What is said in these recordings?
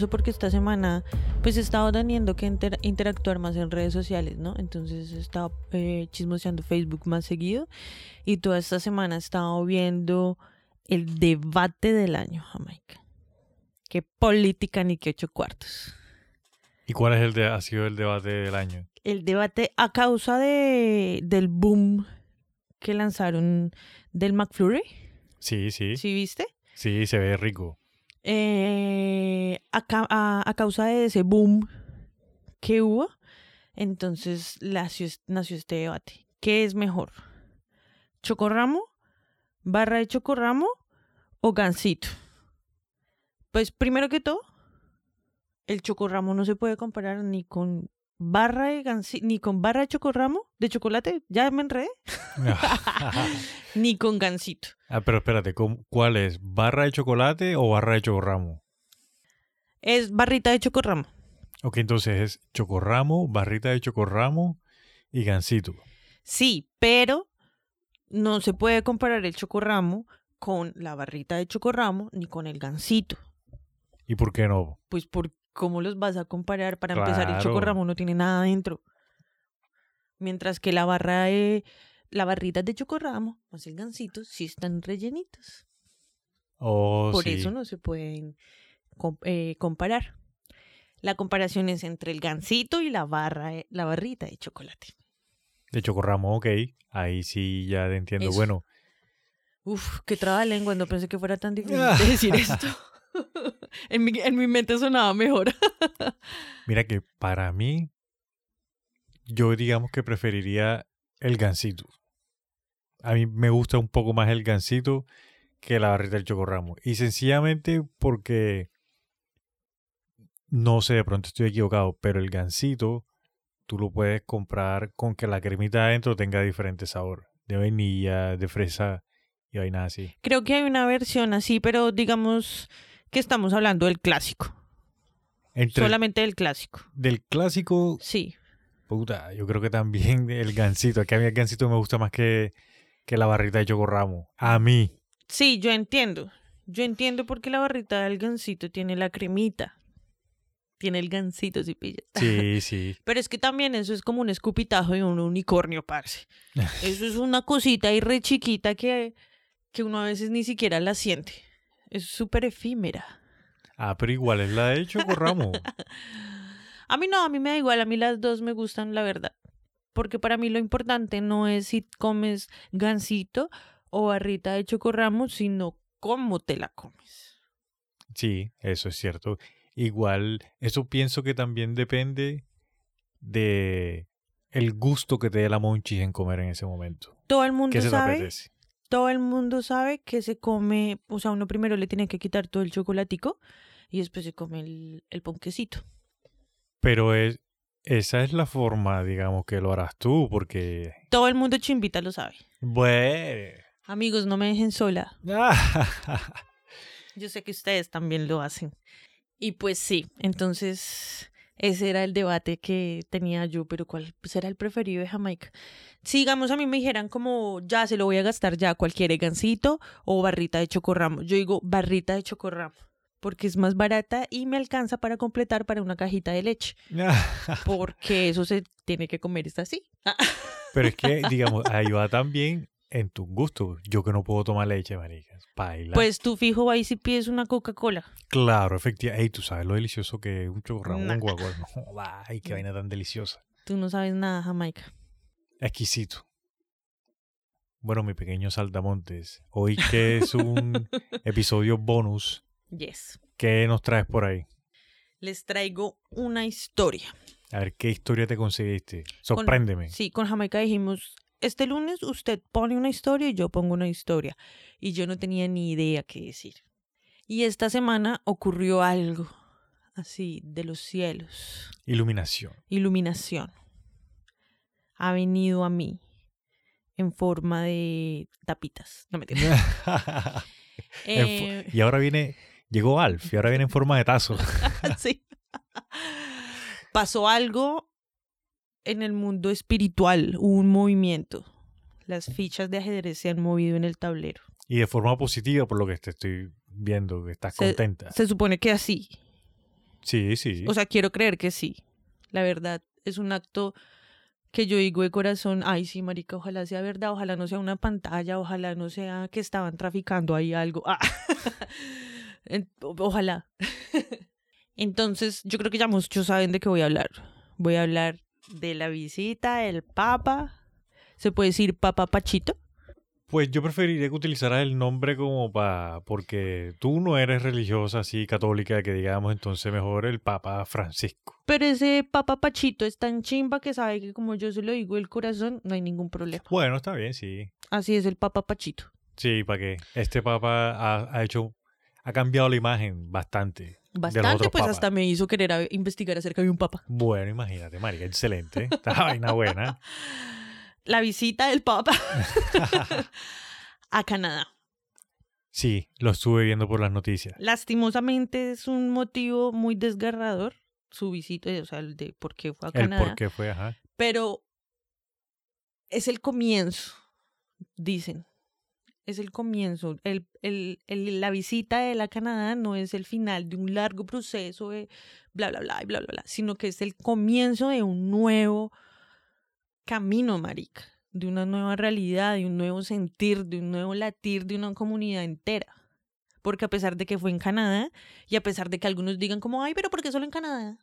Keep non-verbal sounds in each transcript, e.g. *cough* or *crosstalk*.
eso porque esta semana pues he estado teniendo que inter- interactuar más en redes sociales, ¿no? Entonces he estado eh, chismoseando Facebook más seguido y toda esta semana he estado viendo el debate del año, Jamaica. Qué política ni qué ocho cuartos. ¿Y cuál es el de, ha sido el debate del año? El debate a causa de, del boom que lanzaron del McFlurry, Sí, sí, ¿sí viste? sí, se ve rico. Eh, a, a- a causa de ese boom que hubo, entonces nació, nació este debate. ¿Qué es mejor? ¿Chocorramo? ¿Barra de chocorramo? ¿O gansito? Pues primero que todo, el chocorramo no se puede comparar ni con barra de gansi- ni con barra de chocorramo de chocolate, ya me enredé, *laughs* *laughs* ni con gansito. ah, pero espérate, ¿cómo- ¿cuál es? ¿Barra de chocolate o barra de chocorramo? Es barrita de chocorramo. Ok, entonces es chocorramo, barrita de chocorramo y gansito. Sí, pero no se puede comparar el chocorramo con la barrita de chocorramo ni con el gansito. ¿Y por qué no? Pues por cómo los vas a comparar. Para empezar, el chocorramo no tiene nada dentro. Mientras que la barra de la barrita de chocorramo más el gansito sí están rellenitos. Oh, por sí. eso no se pueden eh, comparar. La comparación es entre el gansito y la barra, eh, la barrita de chocolate. De chocorramo, ok. Ahí sí ya entiendo. Eso. Bueno, Uf, qué lengua, no pensé que fuera tan *laughs* difícil de decir esto. *laughs* en, mi, en mi mente sonaba mejor. *laughs* mira que para mí, yo digamos que preferiría el gansito. A mí me gusta un poco más el gansito que la barrita del chocorramo. Y sencillamente porque, no sé, de pronto estoy equivocado, pero el gansito tú lo puedes comprar con que la cremita adentro tenga diferente sabor. De vainilla, de fresa y vainas así. Creo que hay una versión así, pero digamos que estamos hablando del clásico. Entre Solamente del clásico. del clásico, Sí. puta, yo creo que también *laughs* el gansito. Aquí a mí el gansito me gusta más que, que la barrita de chocorramo. A mí. Sí, yo entiendo. Yo entiendo porque la barrita del gansito tiene la cremita. Tiene el gansito, si pillas. Sí, *laughs* sí. Pero es que también eso es como un escupitajo de un unicornio, parce. *laughs* Eso es una cosita ahí re chiquita que, que uno a veces ni siquiera la siente. Es súper efímera. Ah, pero igual es la de chocorramo. *laughs* A mí no, a mí me da igual, a mí las dos me gustan, la verdad. Porque para mí lo importante no es si comes gansito o barrita de chocorramo, sino cómo te la comes. Sí, eso es cierto. Igual, eso pienso que también depende de el gusto que te dé la monchis en comer en ese momento. Todo el mundo ¿Qué se te apetece? Todo el mundo sabe que se come, o sea, uno primero le tiene que quitar todo el chocolatico y después se come el, el ponquecito. Pero es, esa es la forma, digamos, que lo harás tú, porque... Todo el mundo chimbita lo sabe. Bueno. Amigos, no me dejen sola. *laughs* Yo sé que ustedes también lo hacen. Y pues sí, entonces ese era el debate que tenía yo, pero ¿cuál será el preferido de Jamaica? Si digamos a mí me dijeran como ya se lo voy a gastar ya, cualquier gansito o barrita de chocorramo. Yo digo barrita de chocorramo porque es más barata y me alcanza para completar para una cajita de leche, *laughs* porque eso se tiene que comer es así. Pero es que, digamos, ahí va también en tu gusto. Yo que no puedo tomar leche, maricas. Baila. Pues tú fijo ahí si pides una Coca-Cola. Claro, efectivamente. Ey, tú sabes lo delicioso que es un chocorramo Nah. con Coca-Cola. No, *laughs* ay, qué vaina tan deliciosa. Tú no sabes nada, Jamaica. Exquisito. Bueno, mi pequeño saltamontes. Hoy que es un *laughs* episodio bonus, Yes. ¿qué nos traes por ahí? Les traigo una historia. A ver, ¿qué historia te conseguiste? Sorpréndeme. Sí, con Jamaica dijimos, este lunes usted pone una historia y yo pongo una historia. Y yo no tenía ni idea qué decir. Y esta semana ocurrió algo así de los cielos. Iluminación. Iluminación. Ha venido a mí en forma de tapitas. No me *laughs* fo- y ahora viene, llegó Alf y ahora viene en forma de tazo. *laughs* sí. *laughs* Pasó algo en el mundo espiritual, hubo un movimiento. Las fichas de ajedrez se han movido en el tablero. Y de forma positiva, por lo que te estoy viendo que estás Se- contenta. Se supone que así. Sí, sí. O sea, quiero creer que sí. La verdad, es un acto que yo digo de corazón, ay, sí, marica, ojalá sea verdad, ojalá no sea una pantalla, ojalá no sea que estaban traficando ahí algo. Ah. *laughs* Ojalá. *laughs* Entonces, yo creo que ya muchos saben de qué voy a hablar. Voy a hablar de la visita del Papa. ¿Se puede decir Papa Pachito? Pues yo preferiría que utilizaras el nombre como para... Porque tú no eres religiosa así católica que digamos, entonces mejor el Papa Francisco. Pero ese Papa Pachito es tan chimba que sabe que como yo se lo digo el corazón, no hay ningún problema. Bueno, está bien, sí. Así es el Papa Pachito. Sí, para que este Papa ha, ha hecho... Ha cambiado la imagen bastante. Bastante, pues papas. hasta me hizo querer investigar acerca de un papa. Bueno, imagínate, María, excelente. Esta *laughs* vaina buena. La visita del papa *laughs* a Canadá. Sí, lo estuve viendo por las noticias. Lastimosamente es un motivo muy desgarrador su visita, o sea, el de por qué fue a El Canadá. por qué fue, ajá. Pero es el comienzo, dicen. Es el comienzo. El, el, el- la visita de él a Canadá no es el final de un largo proceso de bla, bla, bla, y bla, bla, bla, sino que es el comienzo de un nuevo camino, marica, de una nueva realidad, de un nuevo sentir, de un nuevo latir de una comunidad entera. Porque a pesar de que fue en Canadá, y a pesar de que algunos digan como, ay, pero ¿por qué solo en Canadá?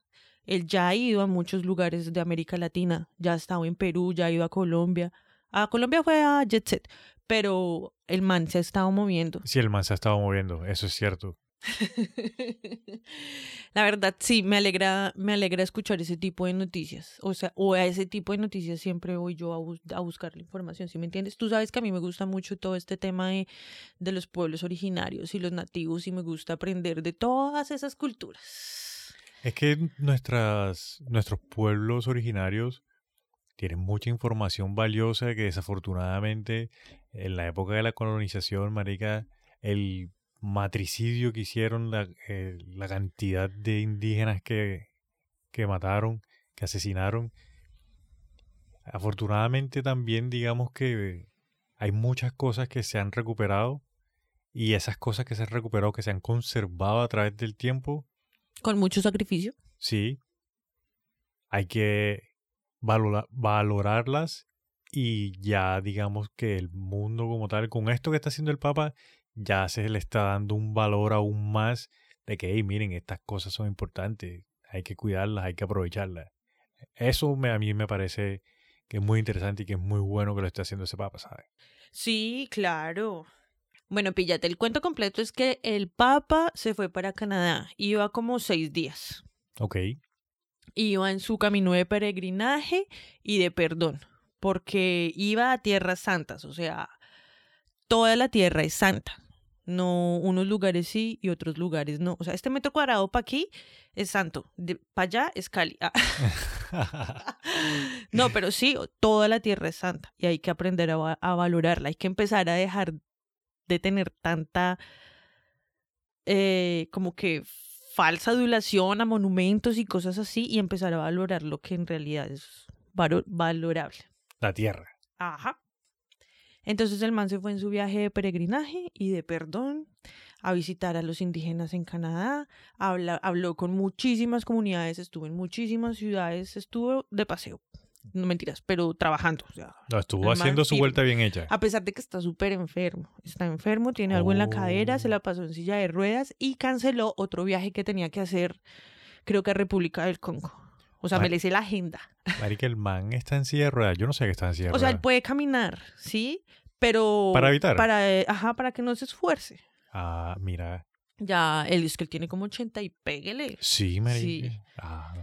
Él ya ha ido a muchos lugares de América Latina, ya ha estado en Perú, ya ha ido a Colombia. A Colombia fue a Jet Set, pero el man se ha estado moviendo. Sí, el man se ha estado moviendo, eso es cierto. *laughs* La verdad, sí, me alegra, me alegra escuchar ese tipo de noticias. O sea, o a ese tipo de noticias siempre voy yo a, bus- a buscar la información, ¿sí me entiendes? Tú sabes que a mí me gusta mucho todo este tema de, de los pueblos originarios y los nativos y me gusta aprender de todas esas culturas. Es que nuestras, nuestros pueblos originarios tienen mucha información valiosa que desafortunadamente en la época de la colonización, marica, el matricidio que hicieron, la, eh, la cantidad de indígenas que, que mataron, que asesinaron, afortunadamente también digamos que hay muchas cosas que se han recuperado y esas cosas que se han recuperado, que se han conservado a través del tiempo, Con mucho sacrificio. Sí. Hay que valora- valorarlas y ya digamos que el mundo como tal, con esto que está haciendo el Papa, ya se le está dando un valor aún más de que, hey, miren, estas cosas son importantes, hay que cuidarlas, hay que aprovecharlas. Eso me, a mí me parece que es muy interesante y que es muy bueno que lo esté haciendo ese Papa, ¿sabes? Sí, claro. Bueno, píllate, el cuento completo es que el Papa se fue para Canadá. Iba como seis días. Ok. Iba en su camino de peregrinaje y de perdón. Porque iba a tierras santas. O sea, toda la tierra es santa. No, unos lugares sí y otros lugares no. O sea, este metro cuadrado para aquí es santo. Para allá es Cali. Ah. *laughs* No, pero sí, toda la tierra es santa y hay que aprender a, va- a valorarla. Hay que empezar a dejar de tener tanta, eh, como que falsa adulación a monumentos y cosas así y empezar a valorar lo que en realidad es valo- valorable. La tierra. Ajá. Entonces el man se fue en su viaje de peregrinaje y de perdón a visitar a los indígenas en Canadá, habla- habló con muchísimas comunidades, estuvo en muchísimas ciudades, estuvo de paseo, no mentiras, pero trabajando. O sea, No, estuvo haciendo su firme. vuelta bien hecha. a pesar de que está súper enfermo, está enfermo, tiene algo en la cadera, se la pasó en silla de ruedas y canceló otro viaje que tenía que hacer, creo que a República del Congo. O sea, Ma- me le hice la agenda. Marica, el man está en silla de ruedas. Yo no sé que está en silla de O sea, él ruedas. puede caminar, ¿sí? Pero... Para evitar. Para, ajá, para que no se esfuerce. Ah, mira. Ya, él es que él tiene como 80 y péguele. Sí, marica. Sí. Ah,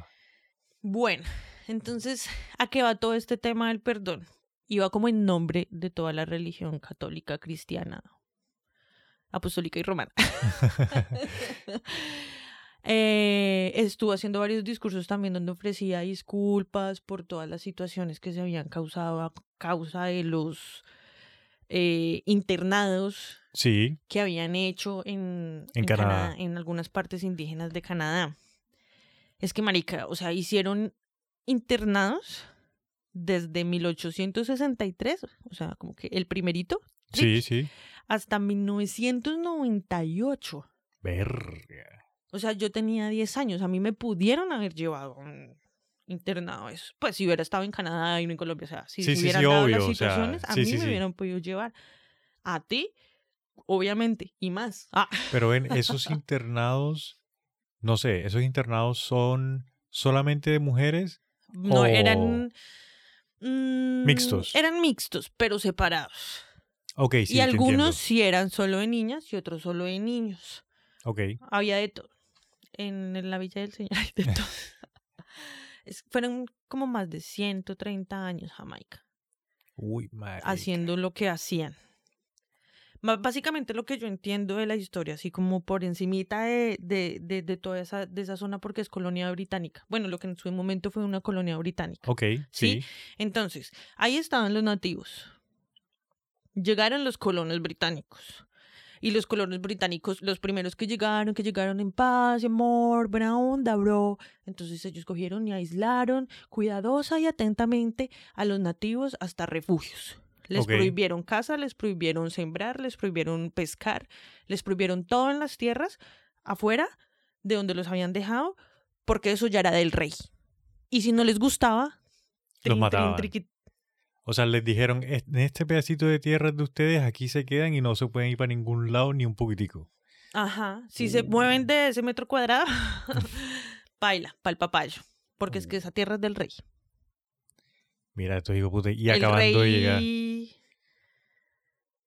Bueno, entonces, ¿a qué va todo este tema del perdón? Iba como en nombre de toda la religión católica, cristiana, apostólica y romana. *laughs* Eh, estuvo haciendo varios discursos también donde ofrecía disculpas por todas las situaciones que se habían causado a causa de los eh, internados sí, que habían hecho en, En Canadá. en algunas partes indígenas de Canadá. Es que, marica, o sea, hicieron internados desde 1863, o sea, como que el primerito, sí, sí. hasta 1998. Verga. O sea, yo tenía 10 años. A mí me pudieron haber llevado internado eso. Pues si hubiera estado en Canadá y no en Colombia. O sea, si Sí, se hubieran sí, dado obvio, las o sea, situaciones, a mí sí, me hubieran podido llevar. A ti, obviamente, y más. *laughs* Ah, Pero ven, esos internados, no sé, esos internados son solamente de mujeres. No, eran... mm, Mixtos. Eran mixtos, pero separados. Ok, sí. y algunos sí eran solo de niñas y otros solo de niños. Ok. Había de todo. En la Villa del Señor *laughs* hay de todo. Es- fueron como más de 130 años Jamaica Uy, madre. haciendo lo que hacían. Básicamente lo que yo entiendo de la historia, así como por encimita de, de, de, de toda esa, de esa zona porque es colonia británica. Bueno, lo que en su momento fue una colonia británica. Ok, ¿sí? sí. Entonces, ahí estaban los nativos. Llegaron los colonos británicos. Y los colonos británicos, los primeros que llegaron, que llegaron en paz, amor, buena onda, bro. Entonces ellos cogieron y aislaron cuidadosa y atentamente a los nativos hasta refugios. Les prohibieron caza, les prohibieron sembrar, les prohibieron pescar, les prohibieron todo en las tierras afuera de donde los habían dejado, porque eso ya era del rey. Y si no les gustaba, Los mataban. O sea, les dijeron, "Es- en este pedacito de tierra de ustedes, aquí se quedan y no se pueden ir para ningún lado ni un poquitico. Ajá. Si se Uh. mueven de ese metro cuadrado, *laughs* *laughs* baila, pa'l papayo. Porque es que Uh. esa tierra es del rey. Mira, estos hijos de puta. Y el acabando rey... de llegar.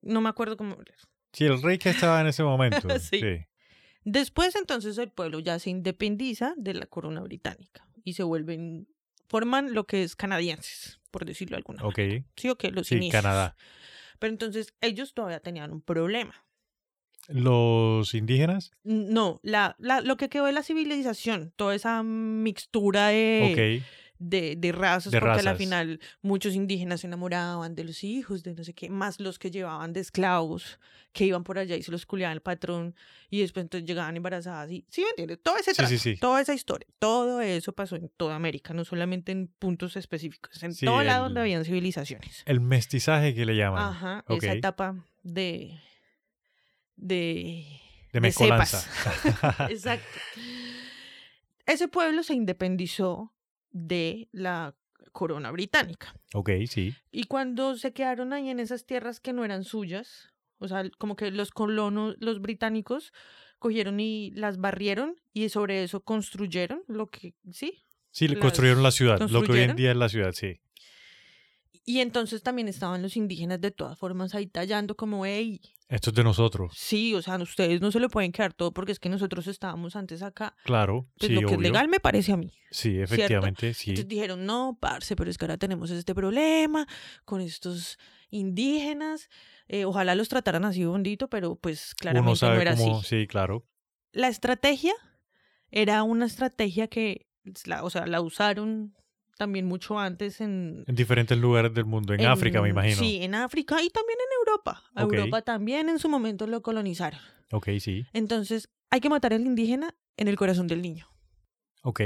No me acuerdo cómo. Sí, el rey que estaba en ese momento. *laughs* Sí. sí. Después, entonces, el pueblo ya se independiza de la corona británica y se vuelven. Forman lo que es canadienses, por decirlo de alguna Ok. manera. Sí, o que los Sí, inicios. Canadá. Pero entonces, ellos todavía tenían un problema. Los indígenas. No, la, la, lo que quedó de la civilización, toda esa mixtura de, ok. De, de razas, De porque razas. final muchos indígenas se enamoraban de los hijos, de no sé qué, más los que llevaban de esclavos, que iban por allá y se los culiaban el patrón, y después entonces llegaban embarazadas, y ¿sí me entiendes? Todo ese trato, sí, sí. toda esa historia, todo eso pasó en toda América, no solamente en puntos específicos, en todo lado donde habían civilizaciones. El mestizaje que le llaman. Ajá, esa etapa de... de... de de mezcolanza. *laughs* Exacto. *laughs* Ese pueblo se independizó de la corona británica. ok, sí. Y cuando se quedaron ahí en esas tierras que no eran suyas, o sea, como que los colonos, los británicos, cogieron y las barrieron y sobre eso construyeron lo que, sí. Sí, le construyeron la ciudad. Lo que hoy en día es la ciudad, sí. Y entonces también estaban los indígenas de todas formas ahí tallando como, hey, Esto es de nosotros. sí, o sea, ustedes no se lo pueden quedar todo porque es que nosotros estábamos antes acá. Claro. Pues sí, lo que es legal me parece a mí. Sí, efectivamente, sí. Entonces dijeron, no, parce, pero es que ahora tenemos este problema con estos indígenas. eh, ojalá los trataran así bondito, pero pues claramente Uno sabe no era cómo, así. sí, claro. La estrategia era una estrategia que, la, o sea, la usaron también mucho antes en... En diferentes lugares del mundo. En, África, me imagino. Sí, en África y también en Europa. A. Europa también en su momento lo colonizaron. Ok, sí. Entonces, hay que matar al indígena en el corazón del niño. Ok.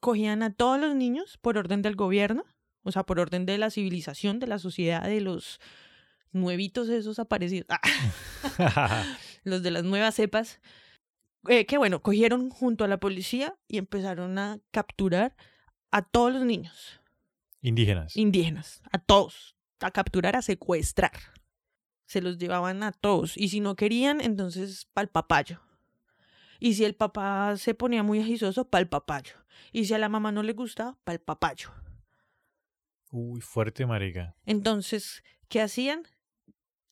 cogían a todos los niños por orden del gobierno, o sea, por orden de la civilización, de la sociedad, de los nuevitos esos aparecidos, ah, *laughs* *laughs* los de las nuevas cepas, eh, que bueno, cogieron junto a la policía y empezaron a capturar a todos los niños Indígenas. indígenas, a todos, a capturar, a secuestrar. Se los llevaban a todos y si no querían, entonces pa'l papayo. Y si el papá se ponía muy agisoso, pa'l papayo. Y si a la mamá no le gustaba, pa'l papayo. Uy, fuerte, marica. Entonces, ¿qué hacían?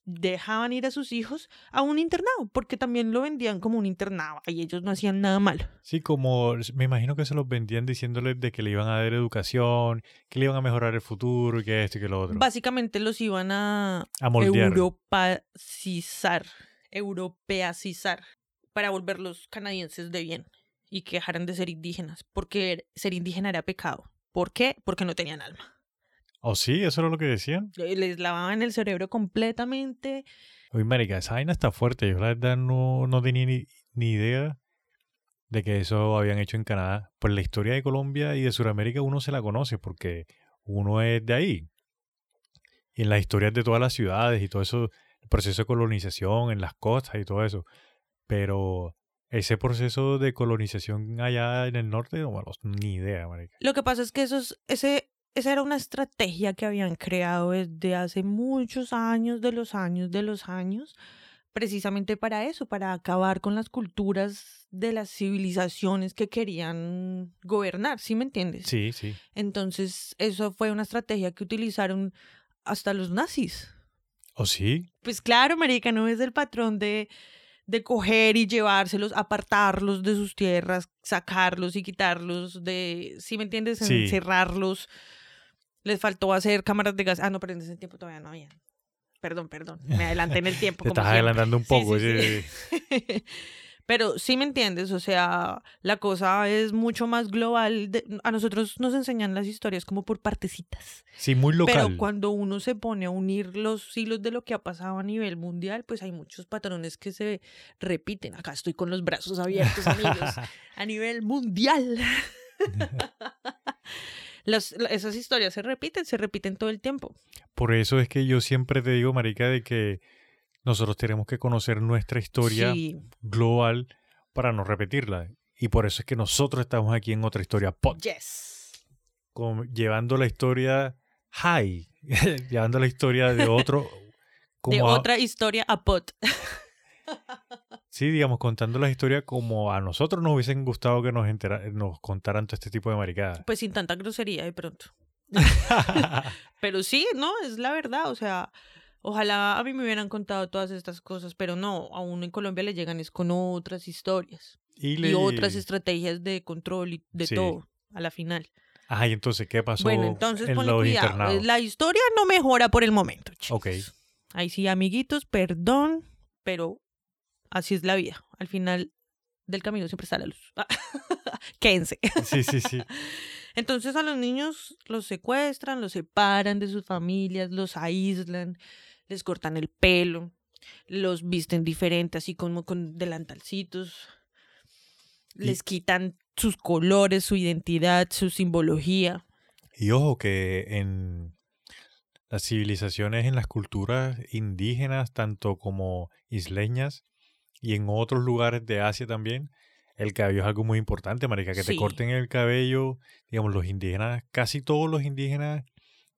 Dejaban ir a sus hijos a un internado, porque también lo vendían como un internado y ellos no hacían nada malo. Sí, como me imagino que se los vendían diciéndoles de que le iban a dar educación, que le iban a mejorar el futuro y que esto y que lo otro. Básicamente los iban a A moldear. europacizar, europeacizar, para volverlos canadienses de bien y que dejaran de ser indígenas, porque ser indígena era pecado. ¿Por qué? Porque no tenían alma. ¿O sí? ¿Eso era lo que decían? Les lavaban el cerebro completamente. Uy, marica, esa vaina está fuerte. Yo la verdad no, no tenía ni, ni idea de que eso habían hecho en Canadá. Pues la historia de Colombia y de Sudamérica uno se la conoce porque uno es de ahí. Y en las historias de todas las ciudades y todo eso, el proceso de colonización en las costas y todo eso. Pero ese proceso de colonización allá en el norte, no, bueno, ni idea, marica. Lo que pasa es que eso es- ese, esa era una estrategia que habían creado desde hace muchos años, de los años, de los años, precisamente para eso, para acabar con las culturas de las civilizaciones que querían gobernar, ¿sí me entiendes? Sí, sí. Entonces, eso fue una estrategia que utilizaron hasta los nazis. ¿O sí? Pues claro, marica, no es el patrón de, de coger y llevárselos, apartarlos de sus tierras, sacarlos y quitarlos de, ¿sí me entiendes? Sí. Les faltó hacer cámaras de gas. Ah, no, pero en ese tiempo todavía no había. Perdón, perdón. Me *laughs* adelanté en el tiempo. Te como estás siempre. adelantando un poco. sí, sí, sí. sí. *laughs* Pero sí me entiendes, o sea, la cosa es mucho más global. de- a nosotros nos enseñan las historias como por partecitas. Sí, muy local. Pero cuando uno se pone a unir los hilos de lo que ha pasado a nivel mundial, pues hay muchos patrones que se repiten. Acá estoy con los brazos abiertos, amigos. *laughs* A nivel mundial. Las- la- esas historias se repiten, se repiten todo el tiempo. Por eso es que yo siempre te digo, marica, de que nosotros tenemos que conocer nuestra historia Sí, global para no repetirla. Y por eso es que nosotros estamos aquí en otra historia pod, yes. con- llevando la historia high, *laughs* llevando la historia de otro, como De a- otra historia a pot. *laughs* sí, digamos, contando la historia como a nosotros nos hubiesen gustado que nos, nos contaran todo este tipo de maricadas. Pues sin tanta grosería de pronto. *laughs* Pero sí, no, es la verdad. O sea, ojalá a mí me hubieran contado todas estas cosas, pero no, a uno en Colombia le llegan es con otras historias y, otras estrategias de control y de Sí. todo a la final. Ay, entonces, ¿qué pasó bueno, entonces en ponle los cuidado. internados? La historia no mejora por el momento, chicos. Ok. Ahí sí, amiguitos, perdón, pero así es la vida. Al final del camino siempre está la luz. *laughs* Quédense. Sí, sí, sí. *laughs* Entonces a los niños los secuestran, los separan de sus familias, los aíslan, les cortan el pelo, los visten diferente, así como con delantalcitos, Y- les quitan sus colores, su identidad, su simbología. Y ojo que en las civilizaciones, en las culturas indígenas, tanto como isleñas y en otros lugares de Asia también, el cabello es algo muy importante, marica, que te Sí. corten el cabello, digamos, los indígenas, casi todos los indígenas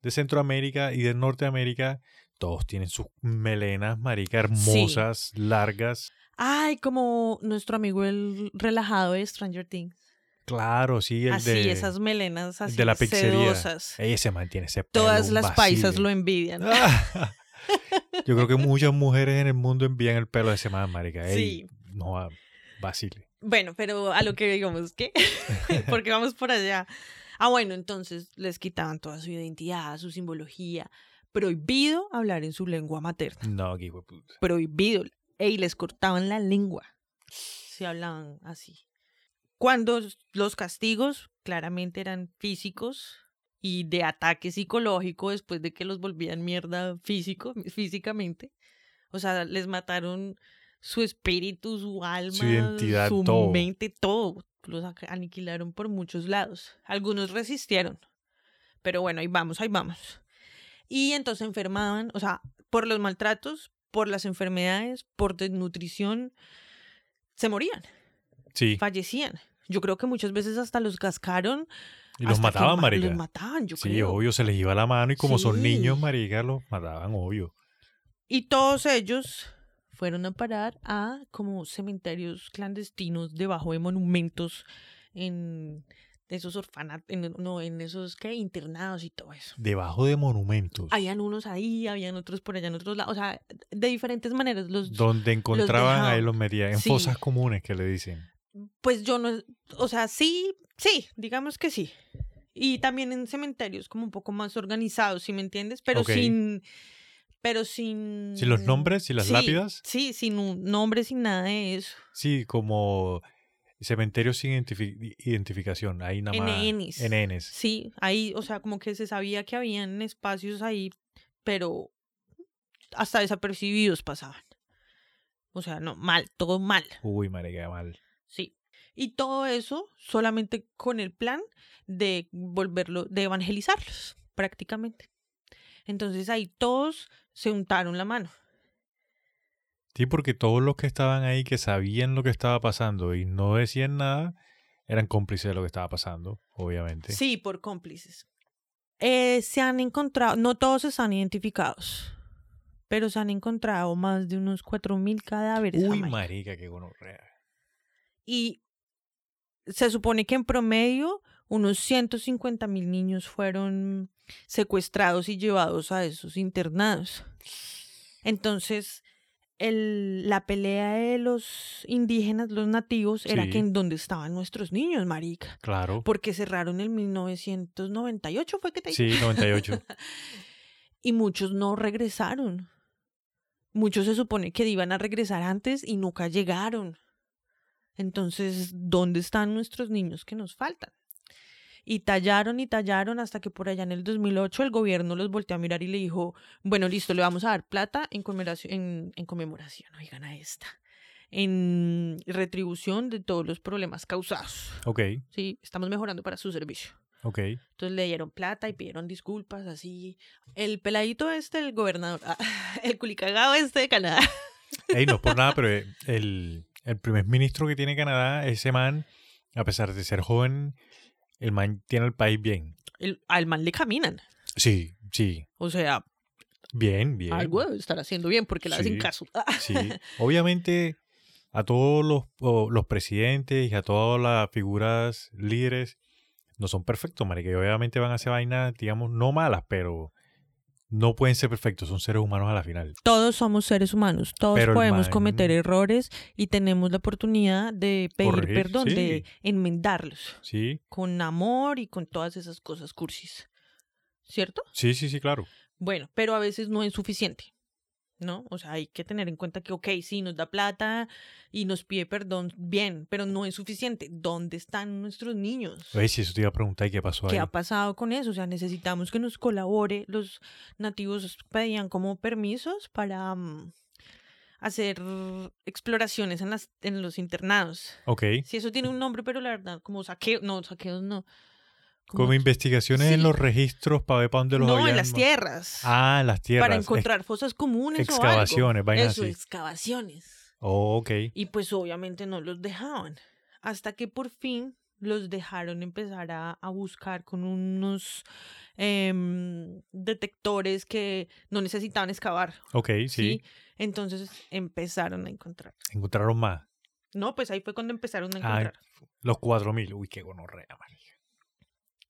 de Centroamérica y de Norteamérica, todos tienen sus melenas, marica, hermosas, largas. Ay, como nuestro amigo el relajado de Stranger Things. Claro, sí, el así, de, esas melenas el así de la pizzería. sedosas. Ese mantiene ese pelo, Todas las paisas vacile. lo envidian. *laughs* Yo creo que muchas mujeres en el mundo envían el pelo de ese man, marica. Ey, Sí. No, a- vacile. Bueno, pero a lo que digamos, ¿qué? *laughs* Porque vamos por allá. Ah, bueno, entonces les quitaban toda su identidad, su simbología. Prohibido hablar en su lengua materna. No, qué puta. Prohibido. Ey, les cortaban la lengua. Si hablaban así. Cuando los castigos claramente eran físicos y de ataque psicológico después de que los volvían mierda físico, físicamente. O sea, les mataron su espíritu, su alma, identidad, su todo. mente, todo. Los aniquilaron por muchos lados. Algunos resistieron. Pero bueno, ahí vamos, ahí vamos. Y entonces enfermaban, o sea, por los maltratos, por las enfermedades, por desnutrición, se morían, Sí, fallecían. Yo creo que muchas veces hasta los cascaron. Y los que mataban, ma- marica. Los mataban, yo sí, creo. obvio, se les iba la mano y como son niños, marica, los mataban, obvio. Y todos ellos fueron a parar a como cementerios clandestinos debajo de monumentos en esos orfanatos, en, no, en esos que internados y todo eso. Debajo de monumentos. Habían unos ahí, habían otros por allá en otros lados, o sea, de diferentes maneras. Los, donde encontraban ahí los metían. En Sí. fosas comunes que le dicen. Pues yo no, o sea, sí, sí, digamos que sí. Y también en cementerios como un poco más organizados, ¿sí me entiendes? Pero sin, pero sin... ¿Sin los nombres y las Sí, lápidas? Sí, sin un nombre, sin nada de eso. Sí, como cementerios sin identifi- identificación. Ahí nada más. NNs. NNs. Sí, ahí, o sea, como que se sabía que habían espacios ahí, pero hasta desapercibidos pasaban. O sea, no, mal, todo mal. Uy, marica, mal. Sí. Y todo eso solamente con el plan de volverlo, de evangelizarlos, prácticamente. Entonces ahí todos se untaron la mano. Sí, porque todos los que estaban ahí que sabían lo que estaba pasando y no decían nada, eran cómplices de lo que estaba pasando, obviamente. Sí, por cómplices. Eh, se han encontrado, no todos están identificados, pero se han encontrado más de unos 4.000 cadáveres. Uy, marica, qué gonorrea. Y se supone que en promedio unos 150 mil niños fueron secuestrados y llevados a esos internados. Entonces, el, la pelea de los indígenas, los nativos, era que en dónde estaban nuestros niños, marica. Claro. Porque cerraron en 1998, fue que te. Sí, 98. *laughs* Y muchos no regresaron. Muchos se supone que iban a regresar antes y nunca llegaron. Entonces, ¿dónde están nuestros niños que nos faltan? Y tallaron y tallaron hasta que por allá en el 2008 el gobierno los volteó a mirar y le dijo, bueno, listo, le vamos a dar plata en conmemoración, en, en conmemoración, oigan a esta, en retribución de todos los problemas causados. ok, Sí, estamos mejorando para su servicio. ok. Entonces le dieron plata y pidieron disculpas, así. El peladito este, *laughs* el gobernador, el culicagado este de Canadá. Ey, no es por nada, *laughs* pero el, el primer ministro que tiene Canadá, ese man, a pesar de ser joven, el man tiene el país bien. El, al man le caminan. Sí, sí. O sea, Bien, bien. algo debe estar haciendo bien porque le hacen caso. *laughs* Sí. Obviamente, a todos los presidentes y a todas las figuras líderes no son perfectos, marica. Y obviamente van a hacer vainas, digamos, no malas, pero no pueden ser perfectos. Son seres humanos a la final. Todos somos seres humanos, todos Pero podemos man- cometer errores y tenemos la oportunidad de pedir Corregir, perdón, sí. de enmendarlos Sí, con amor y con todas esas cosas cursis. ¿Cierto? sí, sí, sí, claro. Bueno, pero a veces no es suficiente, ¿no? O sea, hay que tener en cuenta que, ok, sí, nos da plata y nos pide perdón, bien, pero no es suficiente. ¿Dónde están nuestros niños? Oye, si eso te iba a preguntar, ¿y qué pasó ahí? ¿Qué ha pasado con eso? O sea, necesitamos que nos colabore. Los nativos pedían como permisos para mm, hacer exploraciones en, las, en los internados. Ok. Sí, eso tiene un nombre, pero la verdad, como saqueo, no, saqueos no. Como investigaciones en los registros para ver para dónde los no, habían... en las tierras. Ah, en las tierras. para encontrar fosas comunes excavaciones, o algo. Eso, así. excavaciones. Oh, ok. Y pues obviamente no los dejaban. Hasta que por fin los dejaron empezar a, a buscar con unos em, detectores que no necesitaban excavar. Ok, sí. ¿sí? Entonces empezaron a encontrar. Encontraron más. No, pues ahí fue cuando empezaron a encontrar. Los 4000. Uy, qué gonorrea, marica.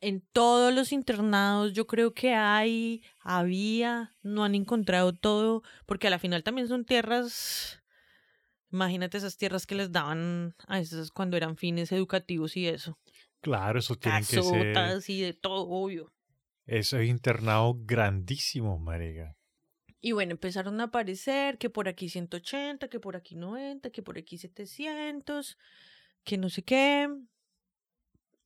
En todos los internados yo creo que hay, había, no han encontrado todo, porque a la final también son tierras, imagínate esas tierras que les daban a esas cuando eran fines educativos y eso. Claro, esos tienen que ser... Y de todo, obvio. Esos internados grandísimos, marica. Y bueno, empezaron a aparecer que por aquí 180, que por aquí 90, que por aquí 700, que no sé qué.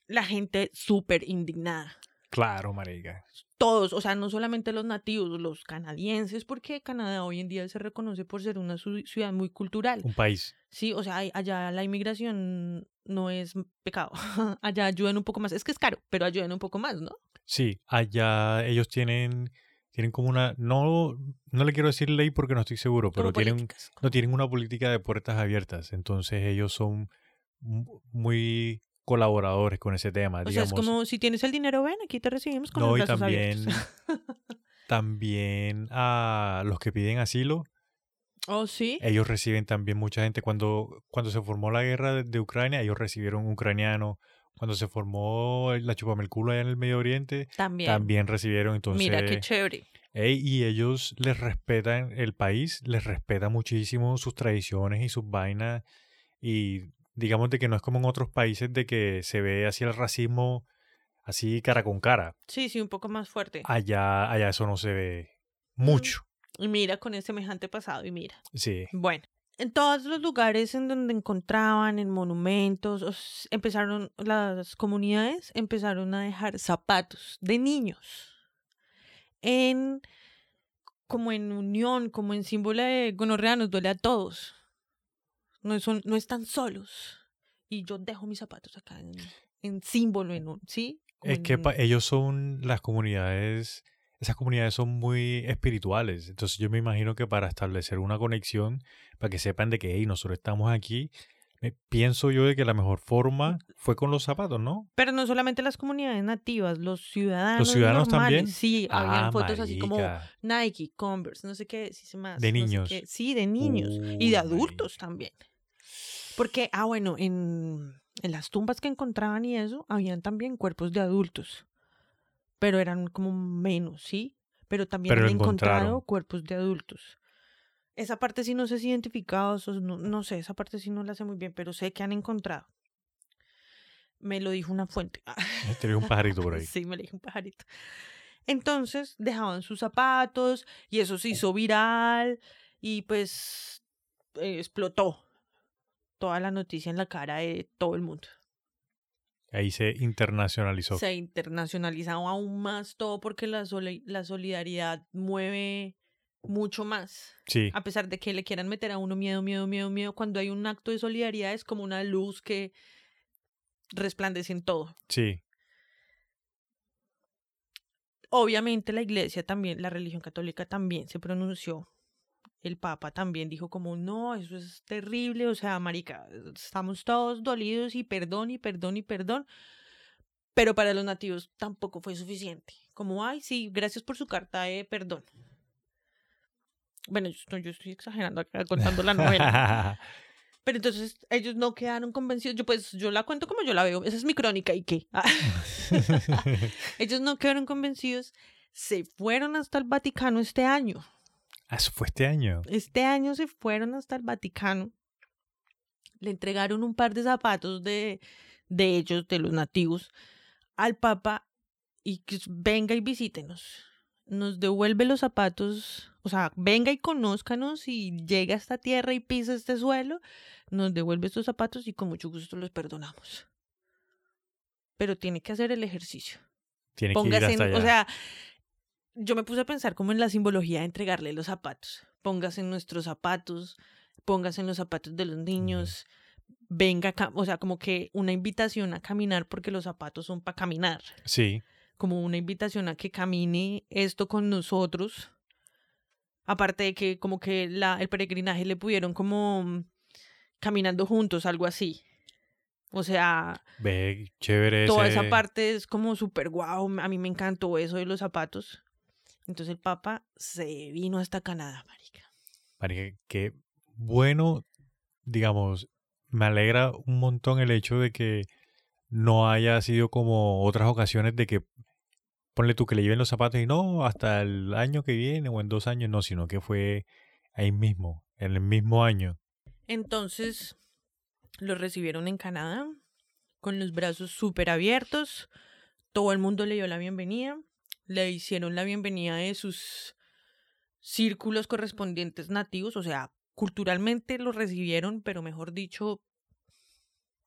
La gente súper indignada. Claro, marica. todos, o sea, no solamente los nativos, los canadienses, porque Canadá hoy en día se reconoce por ser una ciudad muy cultural. Un país. Sí, o sea, allá la inmigración no es pecado. *laughs* allá ayudan un poco más. Es que es caro, pero ayudan un poco más, ¿no? Sí, allá ellos tienen... Tienen como una... No, no le quiero decir ley porque no estoy seguro, pero tienen, políticas. no tienen una política de puertas abiertas. Entonces ellos son mu- muy colaboradores con ese tema. O sea, es como si tienes el dinero, ven, aquí te recibimos con No, los y brazos también, abiertos. *laughs* también a los que piden asilo, oh, sí. ellos reciben también mucha gente. Cuando, cuando se formó la guerra de, de Ucrania, ellos recibieron ucranianos. Cuando se formó la chupamelculo allá en el Medio Oriente, También. también recibieron. Entonces, Mira qué chévere. ey, y ellos les respetan, el país les respeta muchísimo sus tradiciones y sus vainas. Y digamos de que no es como en otros países de que se ve así el racismo así cara con cara. Sí, sí, un poco más fuerte. Allá, allá eso no se ve mucho. Y mira con ese semejante pasado, y mira. Sí. Bueno, en todos los lugares en donde encontraban, en monumentos, os- empezaron las comunidades empezaron a dejar zapatos de niños en como en unión, como en símbolo de gonorrea nos duele a todos. No, son, no están solos. Y yo dejo mis zapatos acá en, en símbolo, en un, ¿sí? Como Es que en- pa- ellos son las comunidades, esas comunidades son muy espirituales. Entonces yo me imagino que para establecer una conexión, para que sepan de que hey, nosotros estamos aquí, eh, pienso yo de que la mejor forma fue con los zapatos, ¿no? Pero no solamente las comunidades nativas, los ciudadanos. ¿Los ciudadanos normales. también? Sí, habían Ah, fotos así como. Nike, Converse, no sé qué, sí más. De no sé niños. qué. Sí, de niños. y de adultos marica. también. Porque, ah, bueno, en, en las tumbas que encontraban y eso, habían también cuerpos de adultos. Pero eran como menos, ¿sí? Pero también Pero han lo encontrado cuerpos de adultos. Esa parte sí no sé si identificados, no, no sé, esa parte sí no la sé muy bien, pero sé que han encontrado. Me lo dijo una fuente. Tenía un pajarito por ahí. *laughs* Sí, me le dije un pajarito. Entonces dejaban sus zapatos y eso se hizo viral y pues eh, explotó toda la noticia en la cara de todo el mundo. Ahí se internacionalizó. Se internacionalizaba aún más todo porque la, soli- la solidaridad mueve mucho más. Sí, A pesar de que le quieran meter a uno miedo, miedo, miedo, miedo, cuando hay un acto de solidaridad es como una luz que resplandece en todo. sí. Obviamente la iglesia también, la religión católica también se pronunció. El papa también dijo como, no, eso es terrible, o sea, marica, estamos todos dolidos y perdón y perdón y perdón. Pero para los nativos tampoco fue suficiente. Como, ay, sí, gracias por su carta de perdón. Bueno, yo, no, yo estoy exagerando acá contando la novela. *laughs* Pero entonces ellos no quedaron convencidos. Yo pues yo la cuento como yo la veo. Esa es mi crónica y qué. *laughs* *laughs* Ellos no quedaron convencidos. Se fueron hasta el Vaticano este año. Ah, Eso fue este año. Este año se fueron hasta el Vaticano. Le entregaron un par de zapatos de, de ellos, de los nativos, al Papa y que venga y visítenos. Nos devuelve los zapatos, o sea, venga y conózcanos y llega a esta tierra y pisa este suelo, nos devuelve estos zapatos y con mucho gusto los perdonamos. Pero tiene que hacer el ejercicio. Tiene que ir hasta en- allá. o sea, yo me puse a pensar como en la simbología de entregarle los zapatos. Póngase en nuestros zapatos, póngase en los zapatos de los niños, venga, o sea, como que una invitación a caminar porque los zapatos son para caminar, sí, como una invitación a que camine esto con nosotros. Aparte de que como que la, el peregrinaje le pudieron como caminando juntos, algo así. O sea, ve, chévere toda ese- esa parte es como súper guau. A mí me encantó eso de los zapatos. Entonces el Papa se vino hasta Canadá, marica. Marica, qué bueno, digamos, me alegra un montón el hecho de que no haya sido como otras ocasiones de que ponle tú que le lleven los zapatos y no, hasta el año que viene o en dos años, no, sino que fue ahí mismo, en el mismo año. Entonces lo recibieron en Canadá con los brazos súper abiertos. Todo el mundo le dio la bienvenida. Le hicieron la bienvenida de sus círculos correspondientes nativos. O sea, culturalmente lo recibieron, pero mejor dicho,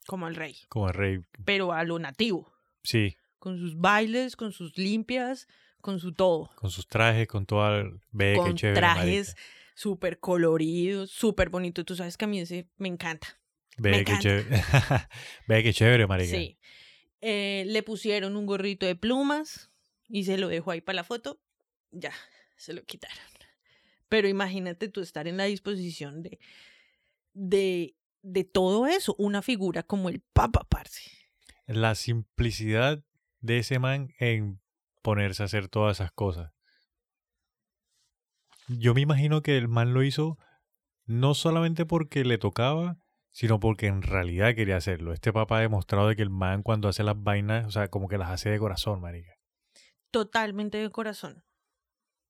como al rey. Como el rey, Pero a lo nativo. sí, con sus bailes, con sus limpias, con su todo. con sus trajes, con toda, el- ve qué con chévere. trajes súper coloridos, súper bonitos. Tú sabes que a mí ese me encanta. Ve me qué encanta. chévere. *laughs* ve qué chévere, marica. Sí. Eh, le pusieron un gorrito de plumas y se lo dejó ahí para la foto. Ya, se lo quitaron. Pero imagínate tú estar en la disposición de, de, de todo eso. Una figura como el Papa, parce. La simplicidad de ese man en ponerse a hacer todas esas cosas. Yo me imagino que el man lo hizo no solamente porque le tocaba, sino porque en realidad quería hacerlo. Este papá ha demostrado de que el man cuando hace las vainas, o sea, como que las hace de corazón, marica. Totalmente de corazón.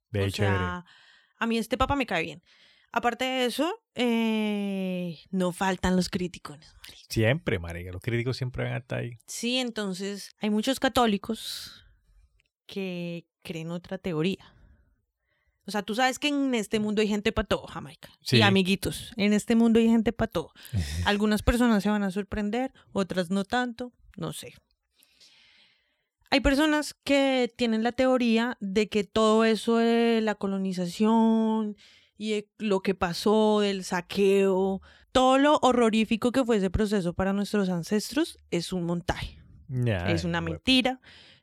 Ve o sea, a mí este papa me cae bien. Aparte de eso, eh, no faltan los críticos. marica. Siempre, marica. Los críticos siempre van a estar ahí. Sí, entonces hay muchos católicos que creen otra teoría. O sea, tú sabes que en este mundo hay gente para todo, Jamaica. Sí. Y amiguitos, en este mundo hay gente para todo. *laughs* Algunas personas se van a sorprender, otras no tanto, no sé. Hay personas que tienen la teoría de que todo eso de la colonización y de lo que pasó del saqueo, todo lo horrorífico que fue ese proceso para nuestros ancestros es un montaje, es una mentira,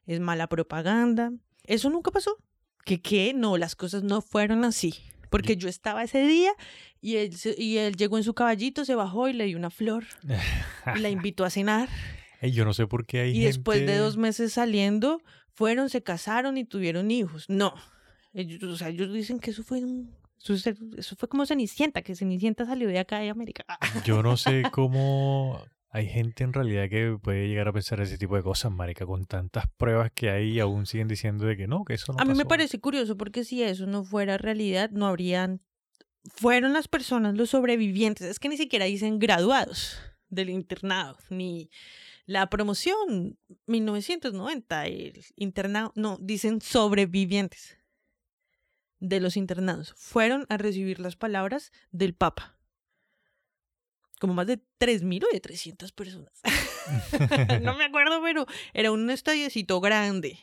es mala propaganda. Eso nunca pasó. ¿Que qué? No, las cosas no fueron así. Porque yo estaba ese día y él, y él llegó en su caballito, se bajó y le dio una flor. Y *laughs* la invitó a cenar. Ey, yo no sé por qué hay Y después de dos meses saliendo, fueron, se casaron y tuvieron hijos. No. Ellos, o sea, ellos dicen que eso fue un... Eso, fue como Cenicienta, que Cenicienta salió de acá de América. *laughs* Yo no sé cómo hay gente en realidad que puede llegar a pensar ese tipo de cosas, marica, con tantas pruebas que hay y aún siguen diciendo de que no, que eso no a mí me parece curioso porque si eso no fuera realidad, no habrían... Fueron las personas, los sobrevivientes. Es que ni siquiera dicen graduados del internado, ni la promoción 1990, el internado, no, dicen sobrevivientes de los internados. Fueron a recibir las palabras del Papa. Como más de 3.000 o de 300 personas. *laughs* no me acuerdo, pero era un estadiecito grande.